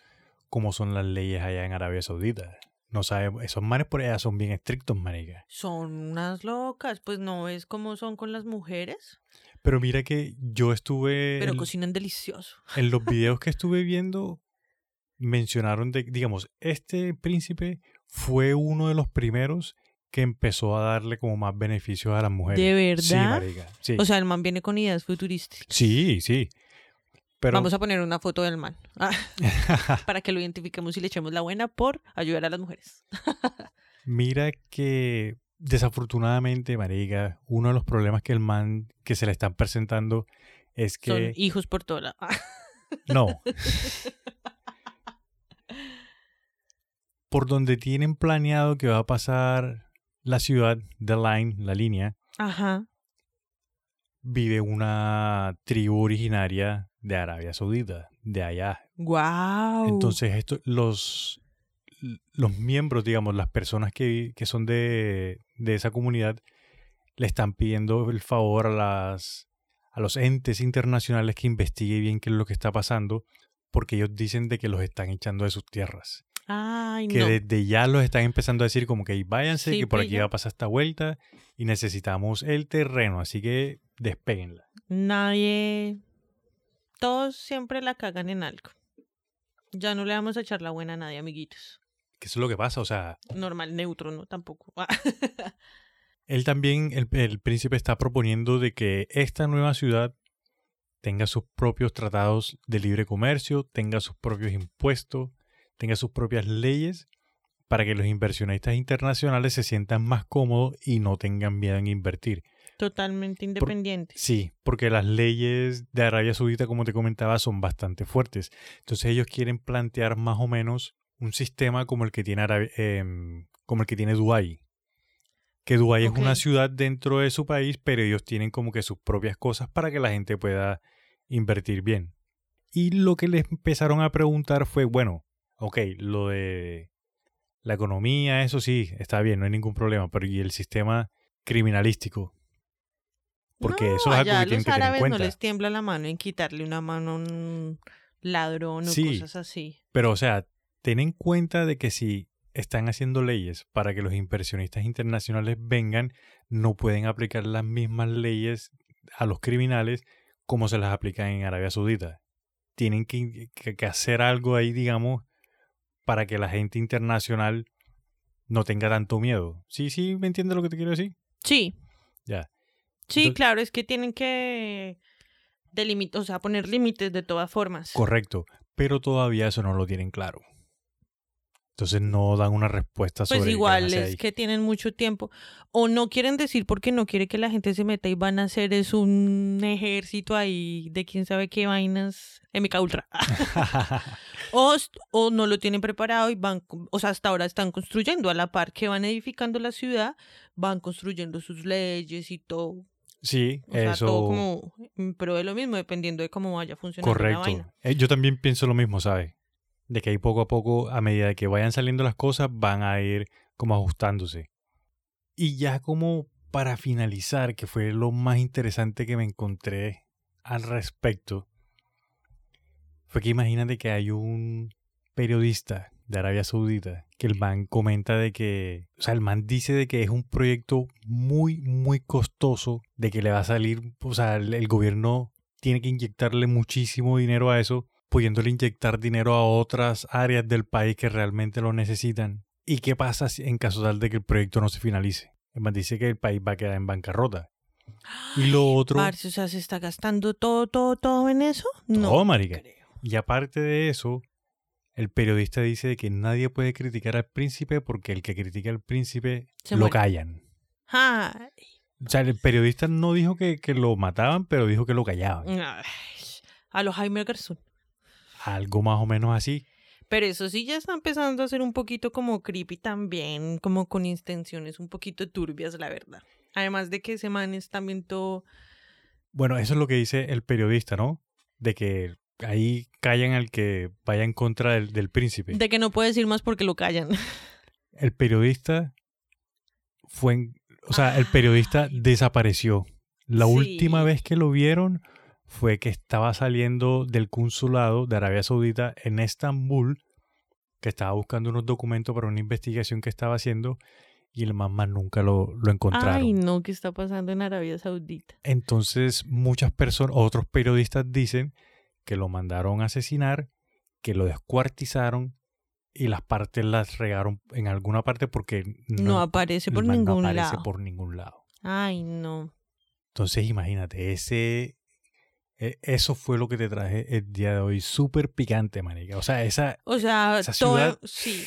cómo son las leyes allá en Arabia Saudita. No sabemos, esos manes por allá son bien estrictos, marica. Son unas locas, pues no ves cómo son con las mujeres. Pero mira que yo estuve. Pero cocinan delicioso. *laughs* En los videos que estuve viendo, mencionaron de, digamos, este príncipe fue uno de los primeros que empezó a darle como más beneficios a las mujeres. ¿De verdad? Sí, marica. Sí. O sea, el man viene con ideas futurísticas. Sí, sí. Pero Vamos a poner una foto del man ah, *laughs* para que lo identifiquemos y le echemos la buena por ayudar a las mujeres. *laughs* mira que desafortunadamente, marica, uno de los problemas que el man que se le están presentando es Son que hijos por toda la... *laughs* no. Por donde tienen planeado que va a pasar la ciudad, The Line, la línea, Ajá. vive una tribu originaria de Arabia Saudita, de allá. Wow. Entonces, esto, los, los miembros, digamos, las personas que, que son de, de esa comunidad, le están pidiendo el favor a las a los entes internacionales que investigue bien qué es lo que está pasando, porque ellos dicen de que los están echando de sus tierras. Ay, Que no. desde ya los están empezando a decir como que "Ey, váyanse, Sí, que por aquí va a pasar esta vuelta y necesitamos el terreno, así que despéguenla. Nadie. Todos siempre la cagan en algo. Ya no le vamos a echar la buena a nadie, amiguitos. Que eso es lo que pasa, o sea, Normal, neutro, no tampoco. *laughs* Él también, el, el príncipe está proponiendo de que esta nueva ciudad tenga sus propios tratados de libre comercio, tenga sus propios impuestos, tenga sus propias leyes, para que los inversionistas internacionales se sientan más cómodos y no tengan miedo en invertir. Totalmente independiente. Sí, porque las leyes de Arabia Saudita, como te comentaba, son bastante fuertes. Entonces ellos quieren plantear más o menos un sistema como el que tiene, Arabia- em, como el que tiene Dubái. Que Dubái es una ciudad dentro de su país, pero ellos tienen como que sus propias cosas para que la gente pueda invertir bien. Y lo que les empezaron a preguntar fue, bueno, ok, lo de la economía, eso sí, está bien, no hay ningún problema, pero ¿y el sistema criminalístico? Porque No, eso es algo que tienen que tener en árabes cuenta. no les tiembla la mano en quitarle una mano a un ladrón o Sí. cosas así. Pero, o sea, ten en cuenta de que si están haciendo leyes para que los inversionistas internacionales vengan, no pueden aplicar las mismas leyes a los criminales como se las aplican en Arabia Saudita. Tienen que hacer algo ahí, digamos, para que la gente internacional no tenga tanto miedo. Sí, sí, ¿me entiendes lo que te quiero decir? Sí. Ya. Sí, Entonces- claro, es que tienen que delimitar, o sea, poner límites de todas formas. Correcto. Pero todavía eso no lo tienen claro. Entonces no dan una respuesta sobre Pues van a igual es ahí. que tienen mucho tiempo. O no quieren decir porque no quiere que la gente se meta y van a hacer es un ejército ahí de quién sabe qué vainas. MK Ultra. *laughs* o, o no lo tienen preparado y van, o sea, hasta ahora están construyendo a la par que van edificando la ciudad, van construyendo sus leyes y todo. sí, O sea, eso. todo como, mm, pero es lo mismo dependiendo de cómo vaya funcionando la Correcto. vaina. Eh, Yo también pienso lo mismo, ¿sabes? De que ahí poco a poco, a medida que vayan saliendo las cosas, van a ir como ajustándose. Y ya como para finalizar, que fue lo más interesante que me encontré al respecto, fue que imagínate que hay un periodista de Arabia Saudita que el man comenta de que, o sea, el man dice de que es un proyecto muy, muy costoso, de que le va a salir, o sea, el, el gobierno tiene que inyectarle muchísimo dinero a eso, pudiéndole inyectar dinero a otras áreas del país que realmente lo necesitan. ¿Y qué pasa en caso tal de que el proyecto no se finalice? Man dice que el país va a quedar en bancarrota. Y lo otro... Parce, o sea, ¿se está gastando todo, todo, todo en eso? No. Todo, marica. creo. Y aparte de eso, el periodista dice que nadie puede criticar al príncipe porque el que critica al príncipe Se lo muere. callan. Ay, O sea, el periodista no dijo que, que lo mataban, pero dijo que lo callaban. ay, a los Jaime Garzón. Algo más o menos así. Pero eso sí ya está empezando a ser un poquito como creepy también, como con intenciones un poquito turbias, la verdad. Además de que ese man es también todo... Bueno, eso es lo que dice el periodista, ¿no? De que ahí callan al que vaya en contra del, del príncipe. De que no puede decir más porque lo callan. *laughs* El periodista fue... en- o sea, el periodista desapareció. La Sí. última vez que lo vieron fue que estaba saliendo del consulado de Arabia Saudita en Estambul, que estaba buscando unos documentos para una investigación que estaba haciendo y el man más nunca lo, lo encontraron. Ay, no, ¿qué está pasando en Arabia Saudita? Entonces muchas personas, otros periodistas dicen que lo mandaron a asesinar, que lo descuartizaron y las partes las regaron en alguna parte porque No, no, aparece por man no ningún aparece lado. por ningún lado. Ay, no. Entonces imagínate, ese Eso fue lo que te traje el día de hoy. Súper picante, marica. O sea, esa... O sea, Esa todo, ciudad- sí,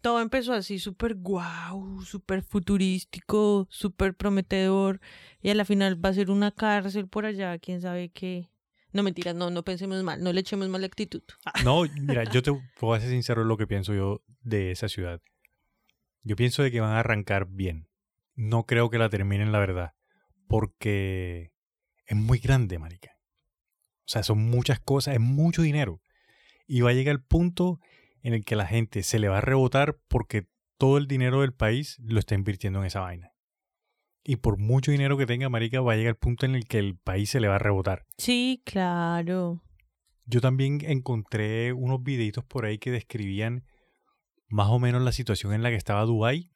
todo empezó así súper guau, súper futurístico, súper prometedor. Y a la final va a ser una cárcel por allá, quién sabe qué. No mentiras, no, no pensemos mal, no le echemos mala actitud. *laughs* No, mira, yo te voy a ser sincero en lo que pienso yo de esa ciudad. Yo pienso de que van a arrancar bien. No creo que la terminen, la verdad. Porque es muy grande, marica. O sea, son muchas cosas, es mucho dinero. Y va a llegar el punto en el que la gente se le va a rebotar porque todo el dinero del país lo está invirtiendo en esa vaina. Y por mucho dinero que tenga, marica, va a llegar el punto en el que el país se le va a rebotar. Sí, claro. Yo también encontré unos videitos por ahí que describían más o menos la situación en la que estaba Dubai,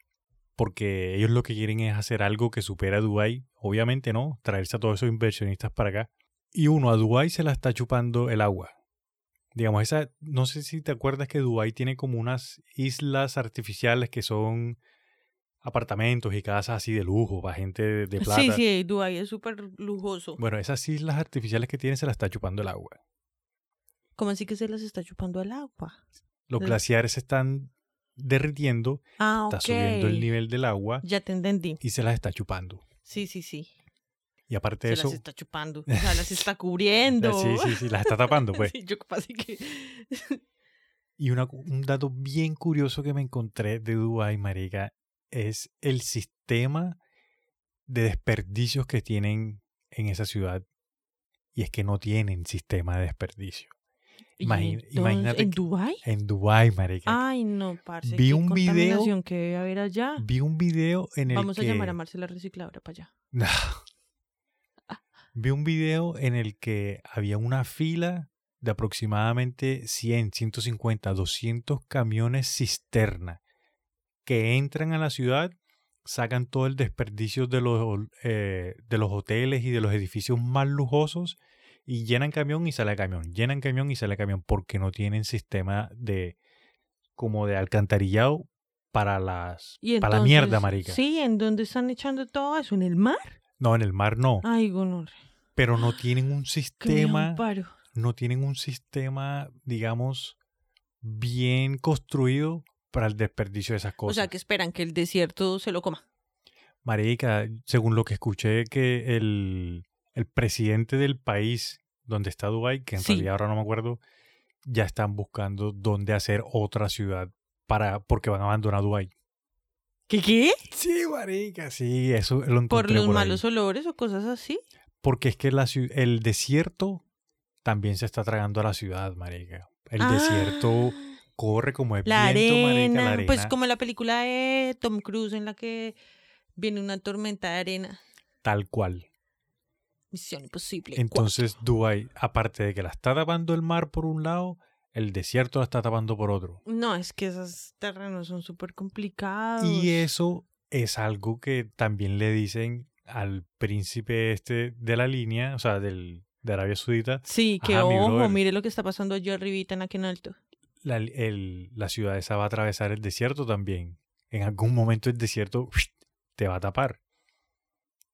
porque ellos lo que quieren es hacer algo que supera a Dubai, obviamente no, traerse a todos esos inversionistas para acá. Y uno, a Dubai se la está chupando el agua. Digamos, esa, no sé si te acuerdas que Dubai tiene como unas islas artificiales que son apartamentos y casas así de lujo para gente de, de plata. Sí, sí, Dubái es súper lujoso. Bueno, esas islas artificiales que tiene se la está chupando el agua. ¿Cómo así que se las está chupando al agua? Los glaciares se están derritiendo, Ah, está subiendo el nivel del agua Ya te entendí. y se las está chupando. Sí, sí, sí. Y aparte Se de eso, las está chupando. *laughs* O sea, las está cubriendo. sí, sí, sí, las está tapando, pues. *laughs* Sí, yo así que... *laughs* Y una- un dato bien curioso que me encontré de Dubái, marica, es el sistema de desperdicios que tienen en esa ciudad. Y es que no tienen sistema de desperdicio. Imagina- ¿Y entonces, imagínate ¿En Dubái? En Dubái, marica. Ay, no, parce. Vi un video- que debe haber allá. Vi un video en el Vamos que... a llamar a Marcela Recicladora para allá. No. Vi un video en el que había una fila de aproximadamente 100, 150, 200 camiones cisterna que entran a la ciudad, sacan todo el desperdicio de los, eh, de los hoteles y de los edificios más lujosos y llenan camión y sale camión, llenan camión y sale camión porque no tienen sistema de como de alcantarillado para las Y para la mierda, marica. Sí, ¿en dónde están echando todo eso? ¿En el mar? No, en el mar no. Ay, gonor. pero no tienen un *gasps* sistema, un no tienen un sistema, digamos, bien construido para el desperdicio de esas O cosas. sea, que esperan que el desierto se lo coma. Marica, según lo que escuché que el, el presidente del país donde está Dubái, que en Sí. realidad ahora no me acuerdo, ya están buscando dónde hacer otra ciudad para porque van a abandonar Dubái. ¿Qué qué? Sí, marica, sí, eso lo encontré ¿Por los ahí. malos olores o cosas así? Porque es que la, el desierto también se está tragando a la ciudad, marica. El desierto Ah, corre como el La viento, arena, marica, la arena. Pues como la película de Tom Cruise en la que viene una tormenta de arena. Tal cual. Misión imposible. Entonces, Dubái, aparte de que la está tapando el mar por un lado, el desierto la está tapando por otro. No, es que esos terrenos son súper complicados. Y eso es algo que también le dicen al príncipe este de la línea, o sea, del, de Arabia Saudita, Sí, que Ajá, ojo, mire lo que está pasando allí arribita en aquel alto. la, el- la ciudad esa va a atravesar el desierto también. En algún momento el desierto te va a tapar.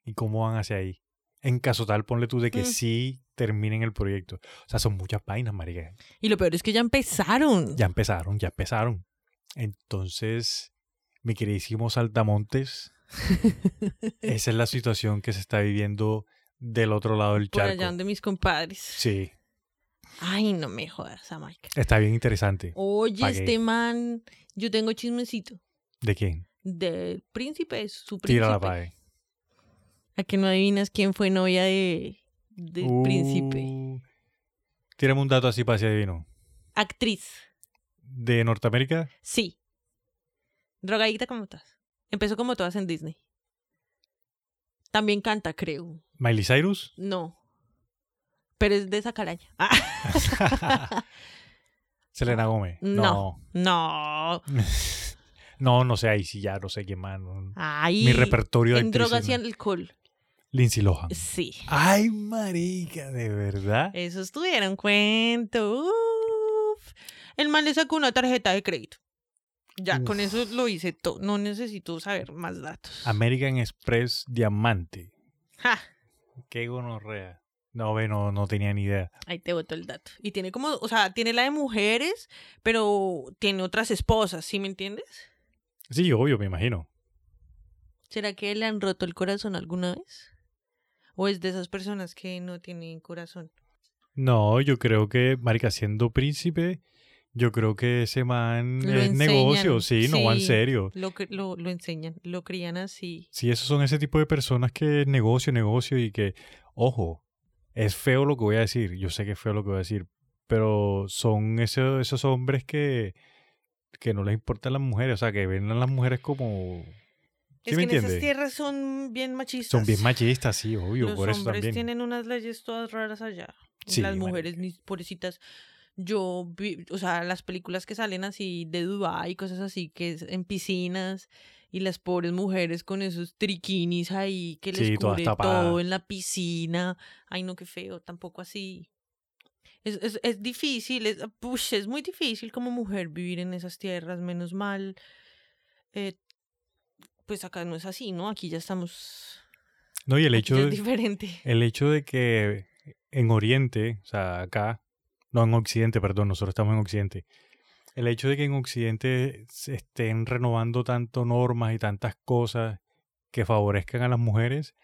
¿Y cómo van hacia ahí? En caso tal, ponle tú de que Mm. sí terminen el proyecto. O sea, son muchas vainas, marica. Y lo peor es que ya empezaron. Ya empezaron, ya empezaron. Entonces, mi queridísimo Saltamontes, *laughs* esa es la situación que se está viviendo del otro lado del Por charco. allá donde mis compadres. Sí, Ay, no me jodas, Jamaica. está bien interesante. Oye, este man, yo tengo chismecito ¿De quién? del príncipe, su príncipe. Tira la pae. A que no adivinas quién fue novia de del príncipe. Uh, Tírame un dato así para si adivino. Actriz, ¿De Norteamérica? sí. Drogadicta como todas. Empezó como todas en Disney. También canta, creo. ¿Miley Cyrus? No. Pero es de esa caraña. Ah, *laughs* Selena Gómez. No. no. No. *laughs* No, no sé, ahí sí ya no sé quién más. no. Ay. Mi repertorio de En drogas y alcohol. Lindsay Lohan. Sí. Ay, marica, ¿de verdad? Eso estuvieron cuento. Uf. El man le sacó una tarjeta de crédito. Ya, con eso lo hice todo. No necesito saber más datos. American Express Diamante. Ja. Qué gonorrea. No, ve, no, no tenía ni idea. Ahí te boto el dato. Y tiene como, o sea, tiene la de mujeres, pero tiene otras esposas, ¿sí me entiendes? Sí, obvio, me imagino. ¿Será que le han roto el corazón alguna vez? ¿O es de esas personas que no tienen corazón? No, yo creo que, marica, siendo príncipe, yo creo que ese man Lo es negocio, sí, no va en serio. Lo, lo, lo enseñan, lo crían así. Sí, esos son ese tipo de personas que es negocio, negocio y que, ojo, es feo lo que voy a decir, yo sé que es feo lo que voy a decir, pero son esos, esos hombres que, que no les importan las mujeres, o sea, que ven a las mujeres como... ¿Sí es me que en esas entiendes? tierras son bien machistas. Son bien machistas, sí, obvio, Los por eso hombres también. tienen unas leyes todas raras allá. Sí, las mujeres, ni pobrecitas. Yo vi, o sea, las películas que salen así de Dubái, cosas así, que es en piscinas, y las pobres mujeres con esos triquinis ahí que les Sí, cubre todo en la piscina. Ay, no, qué feo, tampoco así. Es, es, es difícil, es, push, es muy difícil como mujer vivir en esas tierras, menos mal. Eh, pues acá no es así, ¿no? Aquí ya estamos. No, y el hecho, de, diferente. el hecho de que en Oriente, o sea, acá, no en Occidente, perdón, nosotros estamos en Occidente, el hecho de que en Occidente se estén renovando tanto normas y tantas cosas que favorezcan a las mujeres,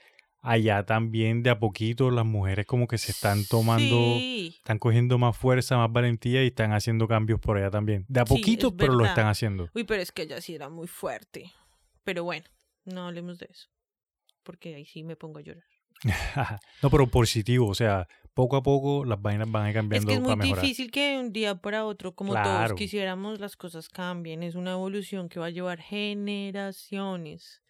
allá también de a poquito las mujeres como que se están tomando, Sí. están cogiendo más fuerza, más valentía y están haciendo cambios por allá también. De a Sí, poquito, pero lo están haciendo. Uy, pero es que ella sí era muy fuerte. Pero bueno, no hablemos de eso. Porque ahí sí me pongo a llorar. *laughs* no, pero positivo, o sea, poco a poco las vainas van a ir Es cambiando que es muy mejorar. difícil que un día para otro, como Claro. todos quisiéramos, las cosas cambien. Es una evolución que va a llevar generaciones.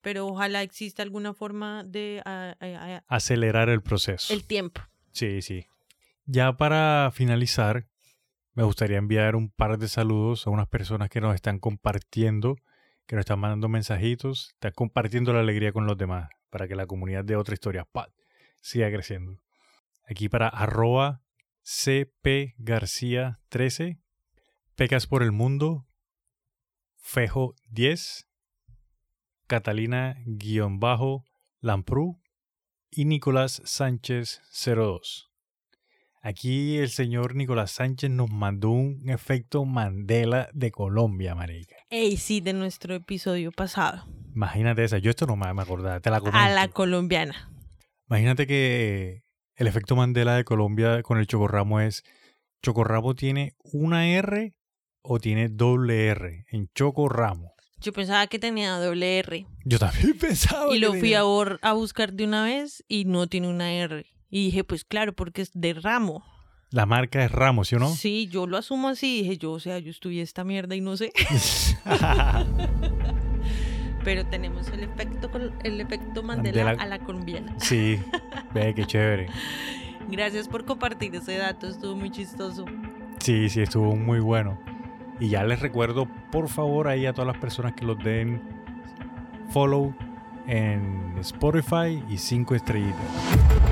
Pero ojalá exista alguna forma de a- a- a- Acelerar el proceso. el tiempo. Sí, sí. Ya para finalizar, me gustaría enviar un par de saludos a unas personas que nos están compartiendo, que nos están mandando mensajitos, están compartiendo la alegría con los demás, para que la comunidad de otra historia ¡pat! siga creciendo. Aquí para arroba CP García 13, Pecas por el Mundo, Fejo 10, Catalina-Lamprú y Nicolás Sánchez 02. Aquí el señor Nicolás Sánchez nos mandó un efecto Mandela de Colombia, marica. Ey, sí, de nuestro episodio pasado. Imagínate esa. Yo esto no me me acordaba. Te la comento. A la colombiana. Imagínate que el efecto Mandela de Colombia con el chocorramo es chocorramo tiene una R o tiene doble R en chocorramo. Yo pensaba que tenía doble R. Yo también *laughs* pensaba. Y que lo fui a buscar de una vez y no tiene una R. Y dije, pues claro, porque es de ramo. La marca es Ramos, ¿sí o no? Sí, yo lo asumo así. Dije, yo, o sea, yo estudié esta mierda y no sé. *laughs* Pero tenemos el efecto, el efecto Mandela, Mandela. a la colombiana. sí, ve qué chévere. Gracias por compartir ese dato, estuvo muy chistoso. Sí, sí, estuvo muy bueno. Y ya les recuerdo, por favor, ahí a todas las personas que los den follow en Spotify y cinco estrellitas.